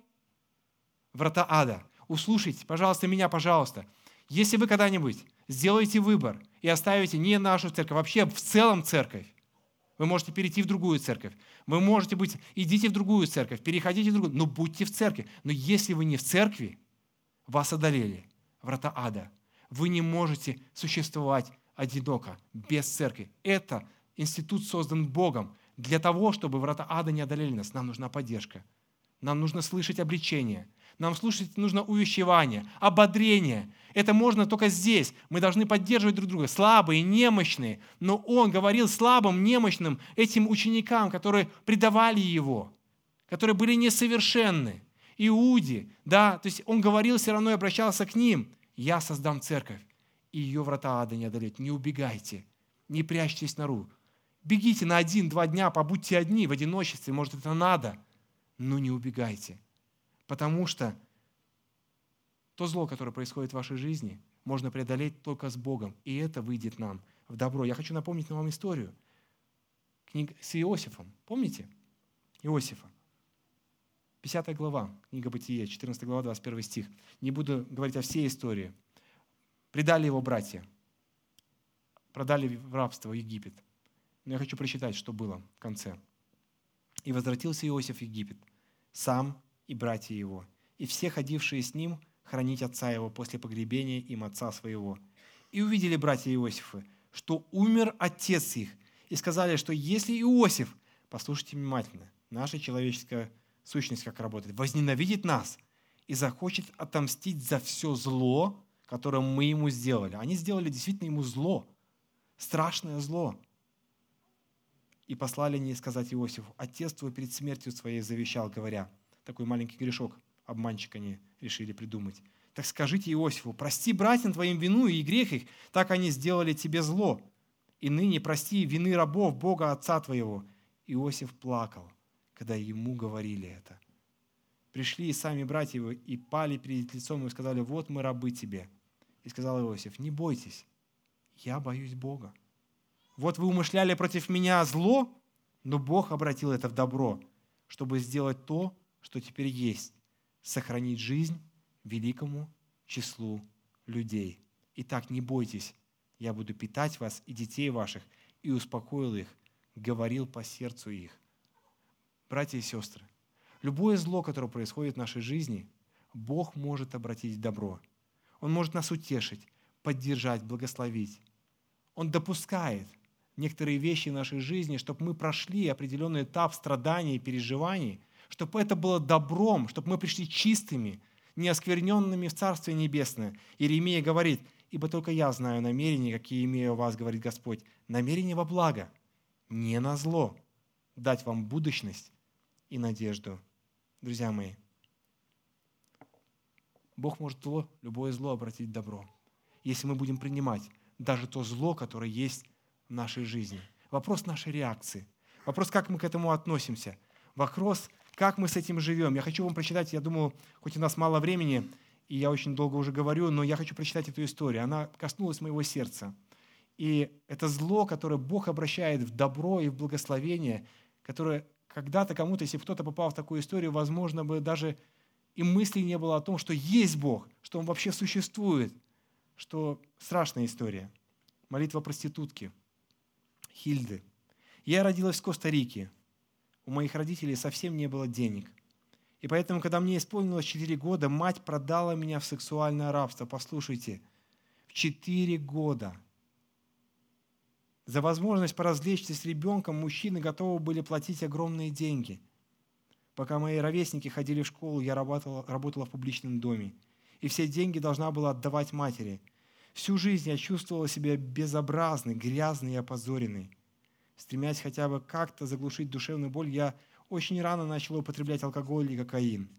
Врата ада. Услышите, пожалуйста, меня, пожалуйста. Если вы когда-нибудь сделаете выбор и оставите не нашу церковь, вообще в целом церковь, вы можете перейти в другую церковь. Вы можете быть, идите в другую церковь, переходите в другую, но будьте в церкви. Но если вы не в церкви, вас одолели врата ада. Вы не можете существовать одиноко, без церкви. Это институт создан Богом. Для того, чтобы врата ада не одолели нас, нам нужна поддержка. Нам нужно слышать обличение. Нам слушать нужно увещевание, ободрение. Это можно только здесь. Мы должны поддерживать друг друга, слабые, немощные. Но он говорил слабым, немощным этим ученикам, которые предавали его, которые были несовершенны. Иуде, да, то есть он говорил все равно и обращался к ним. Я создам церковь, и ее врата ада не одолеть. Не убегайте, не прячьтесь нору. Бегите на один-два дня, побудьте одни в одиночестве, может, это надо, но не убегайте. Потому что то зло, которое происходит в вашей жизни, можно преодолеть только с Богом, и это выйдет нам в добро. Я хочу напомнить вам историю книг с Иосифом. Помните Иосифа? 50 глава, книга Бытие, 14 глава, 21 стих. Не буду говорить о всей истории. Предали его братья. Продали в рабство Египет. Но я хочу прочитать, что было в конце. «И возвратился Иосиф в Египет, сам и братья его, и все ходившие с ним хранить отца его после погребения им отца своего. И увидели братья Иосифы, что умер отец их, и сказали, что если Иосиф, послушайте внимательно, наша человеческая сущность как работает, возненавидит нас и захочет отомстить за все зло, которое мы ему сделали. Они сделали действительно ему зло, страшное зло. И послали они сказать Иосифу, отец твой перед смертью своей завещал, говоря, такой маленький грешок, обманщик они решили придумать. Так скажите Иосифу, прости братьям твоим вину и грех их, так они сделали тебе зло. И ныне прости вины рабов Бога Отца твоего. Иосиф плакал, когда ему говорили это. Пришли и сами братья его, и пали перед лицом и сказали, вот мы рабы тебе. И сказал Иосиф, не бойтесь, я боюсь Бога. Вот вы умышляли против меня зло, но Бог обратил это в добро, чтобы сделать то, что теперь есть, сохранить жизнь великому числу людей. Итак, не бойтесь, я буду питать вас и детей ваших, и успокоил их, говорил по сердцу их. Братья и сестры, любое зло, которое происходит в нашей жизни, Бог может обратить в добро. Он может нас утешить, поддержать, благословить. Он допускает некоторые вещи в нашей жизни, чтобы мы прошли определенный этап страданий и переживаний, чтобы это было добром, чтобы мы пришли чистыми, неоскверненными в Царствие Небесное. Иеремия говорит, «Ибо только я знаю намерения, какие имею у вас, говорит Господь, намерения во благо, не на зло, дать вам будущность и надежду». Друзья мои, Бог может зло, любое зло обратить в добро, если мы будем принимать даже то зло, которое есть в нашей жизни. Вопрос нашей реакции. Вопрос, как мы к этому относимся. Вопрос, как мы с этим живем. Я хочу вам прочитать, я думаю, хоть у нас мало времени, и я очень долго уже говорю, но я хочу прочитать эту историю. Она коснулась моего сердца. И это зло, которое Бог обращает в добро и в благословение, которое когда-то кому-то, если кто-то попал в такую историю, возможно, бы даже и мысли не было о том, что есть Бог, что Он вообще существует, что страшная история. Молитва проститутки, Хильды. Я родилась в Коста-Рике, у моих родителей совсем не было денег. И поэтому, когда мне исполнилось 4 года, мать продала меня в сексуальное рабство. Послушайте, в 4 года. За возможность поразвлечься с ребенком мужчины готовы были платить огромные деньги. Пока мои ровесники ходили в школу, я работала, работала в публичном доме. И все деньги должна была отдавать матери. Всю жизнь я чувствовала себя безобразной, грязной и опозоренной. Стремясь хотя бы как-то заглушить душевную боль, я очень рано начала употреблять алкоголь и кокаин.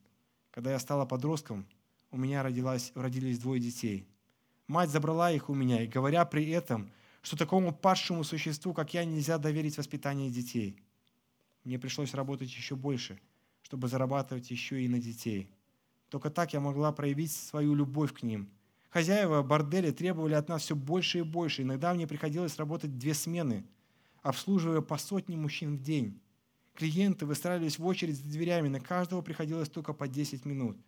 Когда я стала подростком, у меня родилось, родились двое детей. Мать забрала их у меня, и говоря при этом, что такому падшему существу, как я, нельзя доверить воспитание детей. Мне пришлось работать еще больше, чтобы зарабатывать еще и на детей. Только так я могла проявить свою любовь к ним. Хозяева борделя требовали от нас все больше и больше. Иногда мне приходилось работать две смены – обслуживая по сотне мужчин в день. Клиенты выстраивались в очередь за дверями, на каждого приходилось только по 10 минут.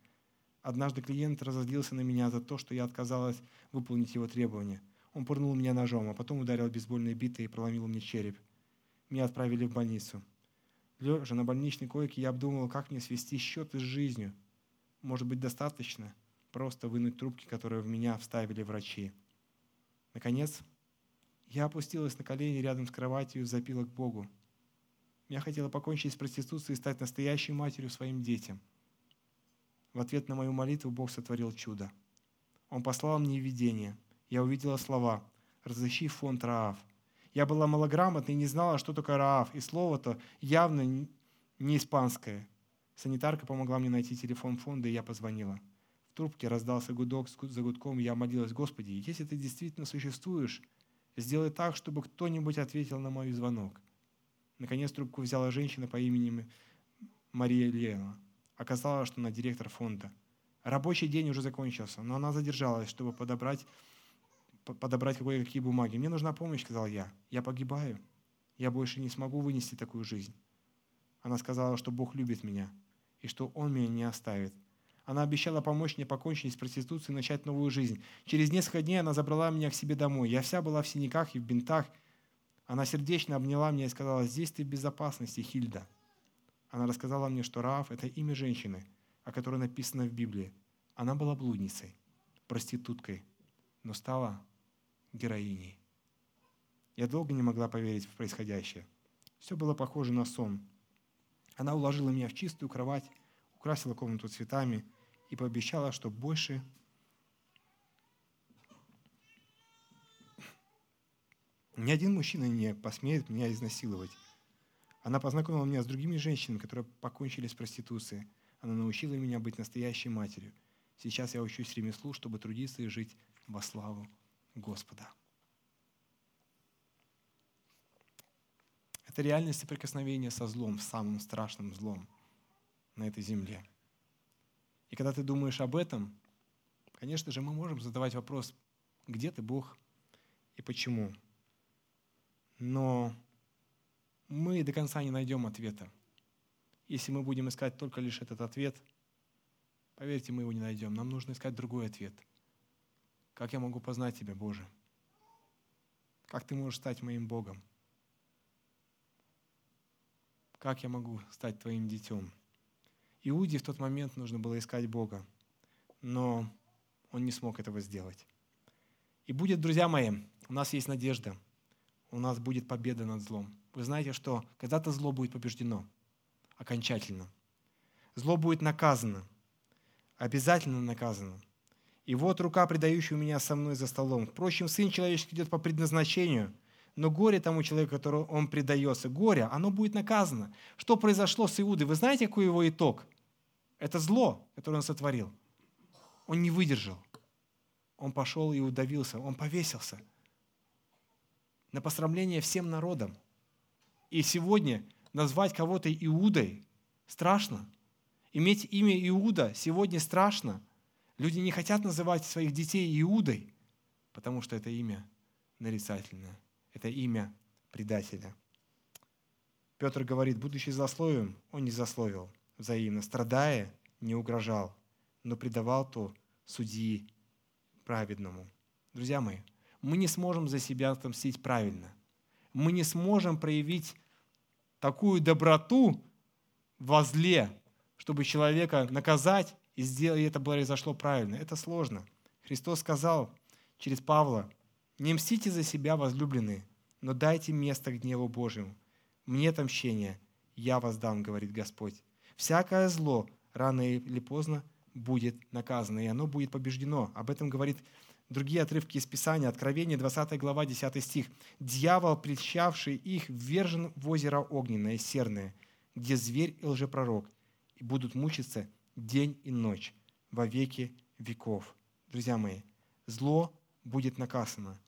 Однажды клиент разозлился на меня за то, что я отказалась выполнить его требования. Он пырнул меня ножом, а потом ударил бейсбольной битой и проломил мне череп. Меня отправили в больницу. Лежа на больничной койке, я обдумывал, как мне свести счеты с жизнью. Может быть, достаточно просто вынуть трубки, которые в меня вставили врачи. Наконец, я опустилась на колени рядом с кроватью и запила к Богу. Я хотела покончить с проституцией и стать настоящей матерью своим детям. В ответ на мою молитву Бог сотворил чудо. Он послал мне видение. Я увидела слова «Разыщи фонд Раав». Я была малограмотной и не знала, что такое Раав, и слово-то явно не испанское. Санитарка помогла мне найти телефон фонда, и я позвонила. В трубке раздался гудок за гудком, и я молилась, «Господи, если ты действительно существуешь, Сделай так, чтобы кто-нибудь ответил на мой звонок. Наконец трубку взяла женщина по имени Мария Лена. Оказалось, что она директор фонда. Рабочий день уже закончился, но она задержалась, чтобы подобрать, подобрать кое-какие бумаги. «Мне нужна помощь», — сказал я. «Я погибаю. Я больше не смогу вынести такую жизнь». Она сказала, что Бог любит меня и что Он меня не оставит. Она обещала помочь мне покончить с проституцией и начать новую жизнь. Через несколько дней она забрала меня к себе домой. Я вся была в синяках и в бинтах. Она сердечно обняла меня и сказала, здесь ты в безопасности, Хильда. Она рассказала мне, что Раав – это имя женщины, о которой написано в Библии. Она была блудницей, проституткой, но стала героиней. Я долго не могла поверить в происходящее. Все было похоже на сон. Она уложила меня в чистую кровать, украсила комнату цветами и пообещала, что больше ни один мужчина не посмеет меня изнасиловать. Она познакомила меня с другими женщинами, которые покончили с проституцией. Она научила меня быть настоящей матерью. Сейчас я учусь ремеслу, чтобы трудиться и жить во славу Господа. Это реальное соприкосновение со злом, самым страшным злом на этой земле. И когда ты думаешь об этом, конечно же, мы можем задавать вопрос, где ты, Бог, и почему. Но мы до конца не найдем ответа. Если мы будем искать только лишь этот ответ, поверьте, мы его не найдем. Нам нужно искать другой ответ. Как я могу познать Тебя, Боже? Как Ты можешь стать моим Богом? Как я могу стать твоим детем? Иуде в тот момент нужно было искать Бога, но он не смог этого сделать. И будет, друзья мои, у нас есть надежда, у нас будет победа над злом. Вы знаете, что когда-то зло будет побеждено окончательно. Зло будет наказано, обязательно наказано. И вот рука, предающая меня со мной за столом. Впрочем, Сын Человеческий идет по предназначению – но горе тому человеку, которому он предается, горе, оно будет наказано. Что произошло с Иудой? Вы знаете, какой его итог? Это зло, которое он сотворил. Он не выдержал. Он пошел и удавился, он повесился на посрамление всем народам. И сегодня назвать кого-то Иудой страшно. Иметь имя Иуда сегодня страшно. Люди не хотят называть своих детей Иудой, потому что это имя нарицательное это имя предателя. Петр говорит, будучи злословием, он не злословил взаимно, страдая, не угрожал, но предавал то судьи праведному. Друзья мои, мы не сможем за себя отомстить правильно. Мы не сможем проявить такую доброту во зле, чтобы человека наказать и сделать и это произошло правильно. Это сложно. Христос сказал через Павла, не мстите за себя, возлюбленные, но дайте место гневу Божьему. Мне отомщение, я воздам, говорит Господь. Всякое зло рано или поздно будет наказано, и оно будет побеждено. Об этом говорит другие отрывки из Писания. Откровение, 20 глава, 10 стих. «Дьявол, прельщавший их, ввержен в озеро огненное, серное, где зверь и лжепророк, и будут мучиться день и ночь во веки веков». Друзья мои, зло будет наказано,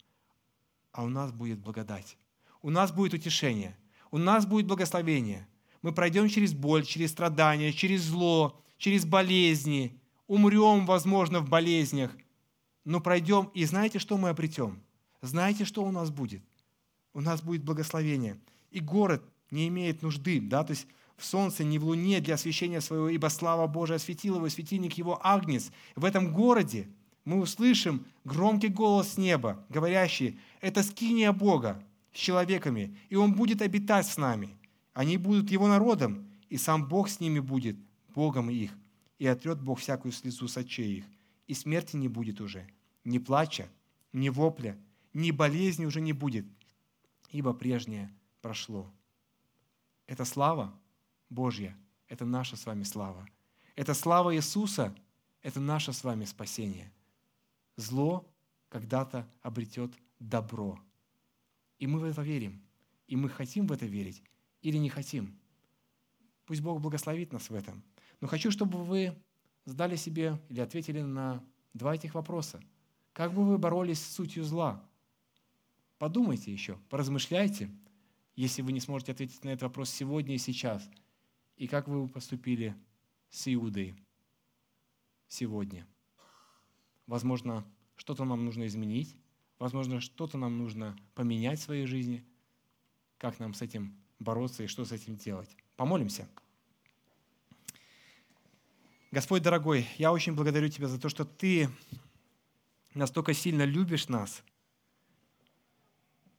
а у нас будет благодать. У нас будет утешение, у нас будет благословение. Мы пройдем через боль, через страдания, через зло, через болезни, умрем, возможно, в болезнях, но пройдем, и знаете, что мы обретем? Знаете, что у нас будет? У нас будет благословение. И город не имеет нужды, да, то есть в солнце, ни в луне для освящения своего, ибо слава Божия осветила его, светильник его Агнец. В этом городе мы услышим громкий голос неба, говорящий, это скиния Бога с человеками, и Он будет обитать с нами. Они будут Его народом, и сам Бог с ними будет, Богом их. И отрет Бог всякую слезу с очей их, и смерти не будет уже, ни плача, ни вопля, ни болезни уже не будет, ибо прежнее прошло. Это слава Божья, это наша с вами слава. Это слава Иисуса, это наше с вами спасение зло когда-то обретет добро. И мы в это верим. И мы хотим в это верить или не хотим. Пусть Бог благословит нас в этом. Но хочу, чтобы вы задали себе или ответили на два этих вопроса. Как бы вы боролись с сутью зла? Подумайте еще, поразмышляйте, если вы не сможете ответить на этот вопрос сегодня и сейчас. И как вы поступили с Иудой сегодня – Возможно, что-то нам нужно изменить, возможно, что-то нам нужно поменять в своей жизни. Как нам с этим бороться и что с этим делать? Помолимся. Господь дорогой, я очень благодарю Тебя за то, что Ты настолько сильно любишь нас,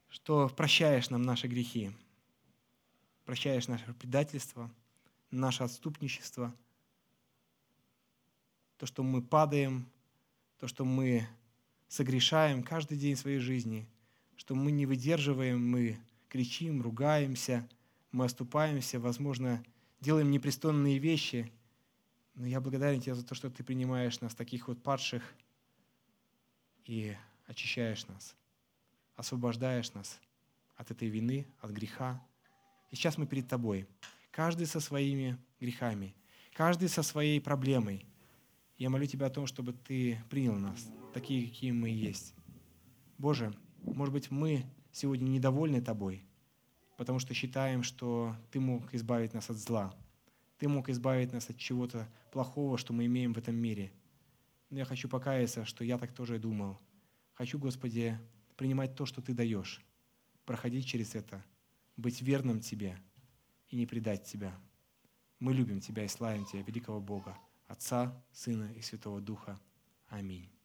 что прощаешь нам наши грехи, прощаешь наше предательство, наше отступничество, то, что мы падаем, то, что мы согрешаем каждый день своей жизни, что мы не выдерживаем, мы кричим, ругаемся, мы оступаемся, возможно, делаем непристойные вещи – но я благодарен Тебе за то, что Ты принимаешь нас, таких вот падших, и очищаешь нас, освобождаешь нас от этой вины, от греха. И сейчас мы перед Тобой, каждый со своими грехами, каждый со своей проблемой. Я молю Тебя о том, чтобы Ты принял нас, такие, какие мы есть. Боже, может быть, мы сегодня недовольны Тобой, потому что считаем, что Ты мог избавить нас от зла – ты мог избавить нас от чего-то плохого, что мы имеем в этом мире. Но я хочу покаяться, что я так тоже думал. Хочу, Господи, принимать то, что Ты даешь, проходить через это, быть верным Тебе и не предать Тебя. Мы любим Тебя и славим Тебя, великого Бога, Отца, Сына и Святого Духа. Аминь.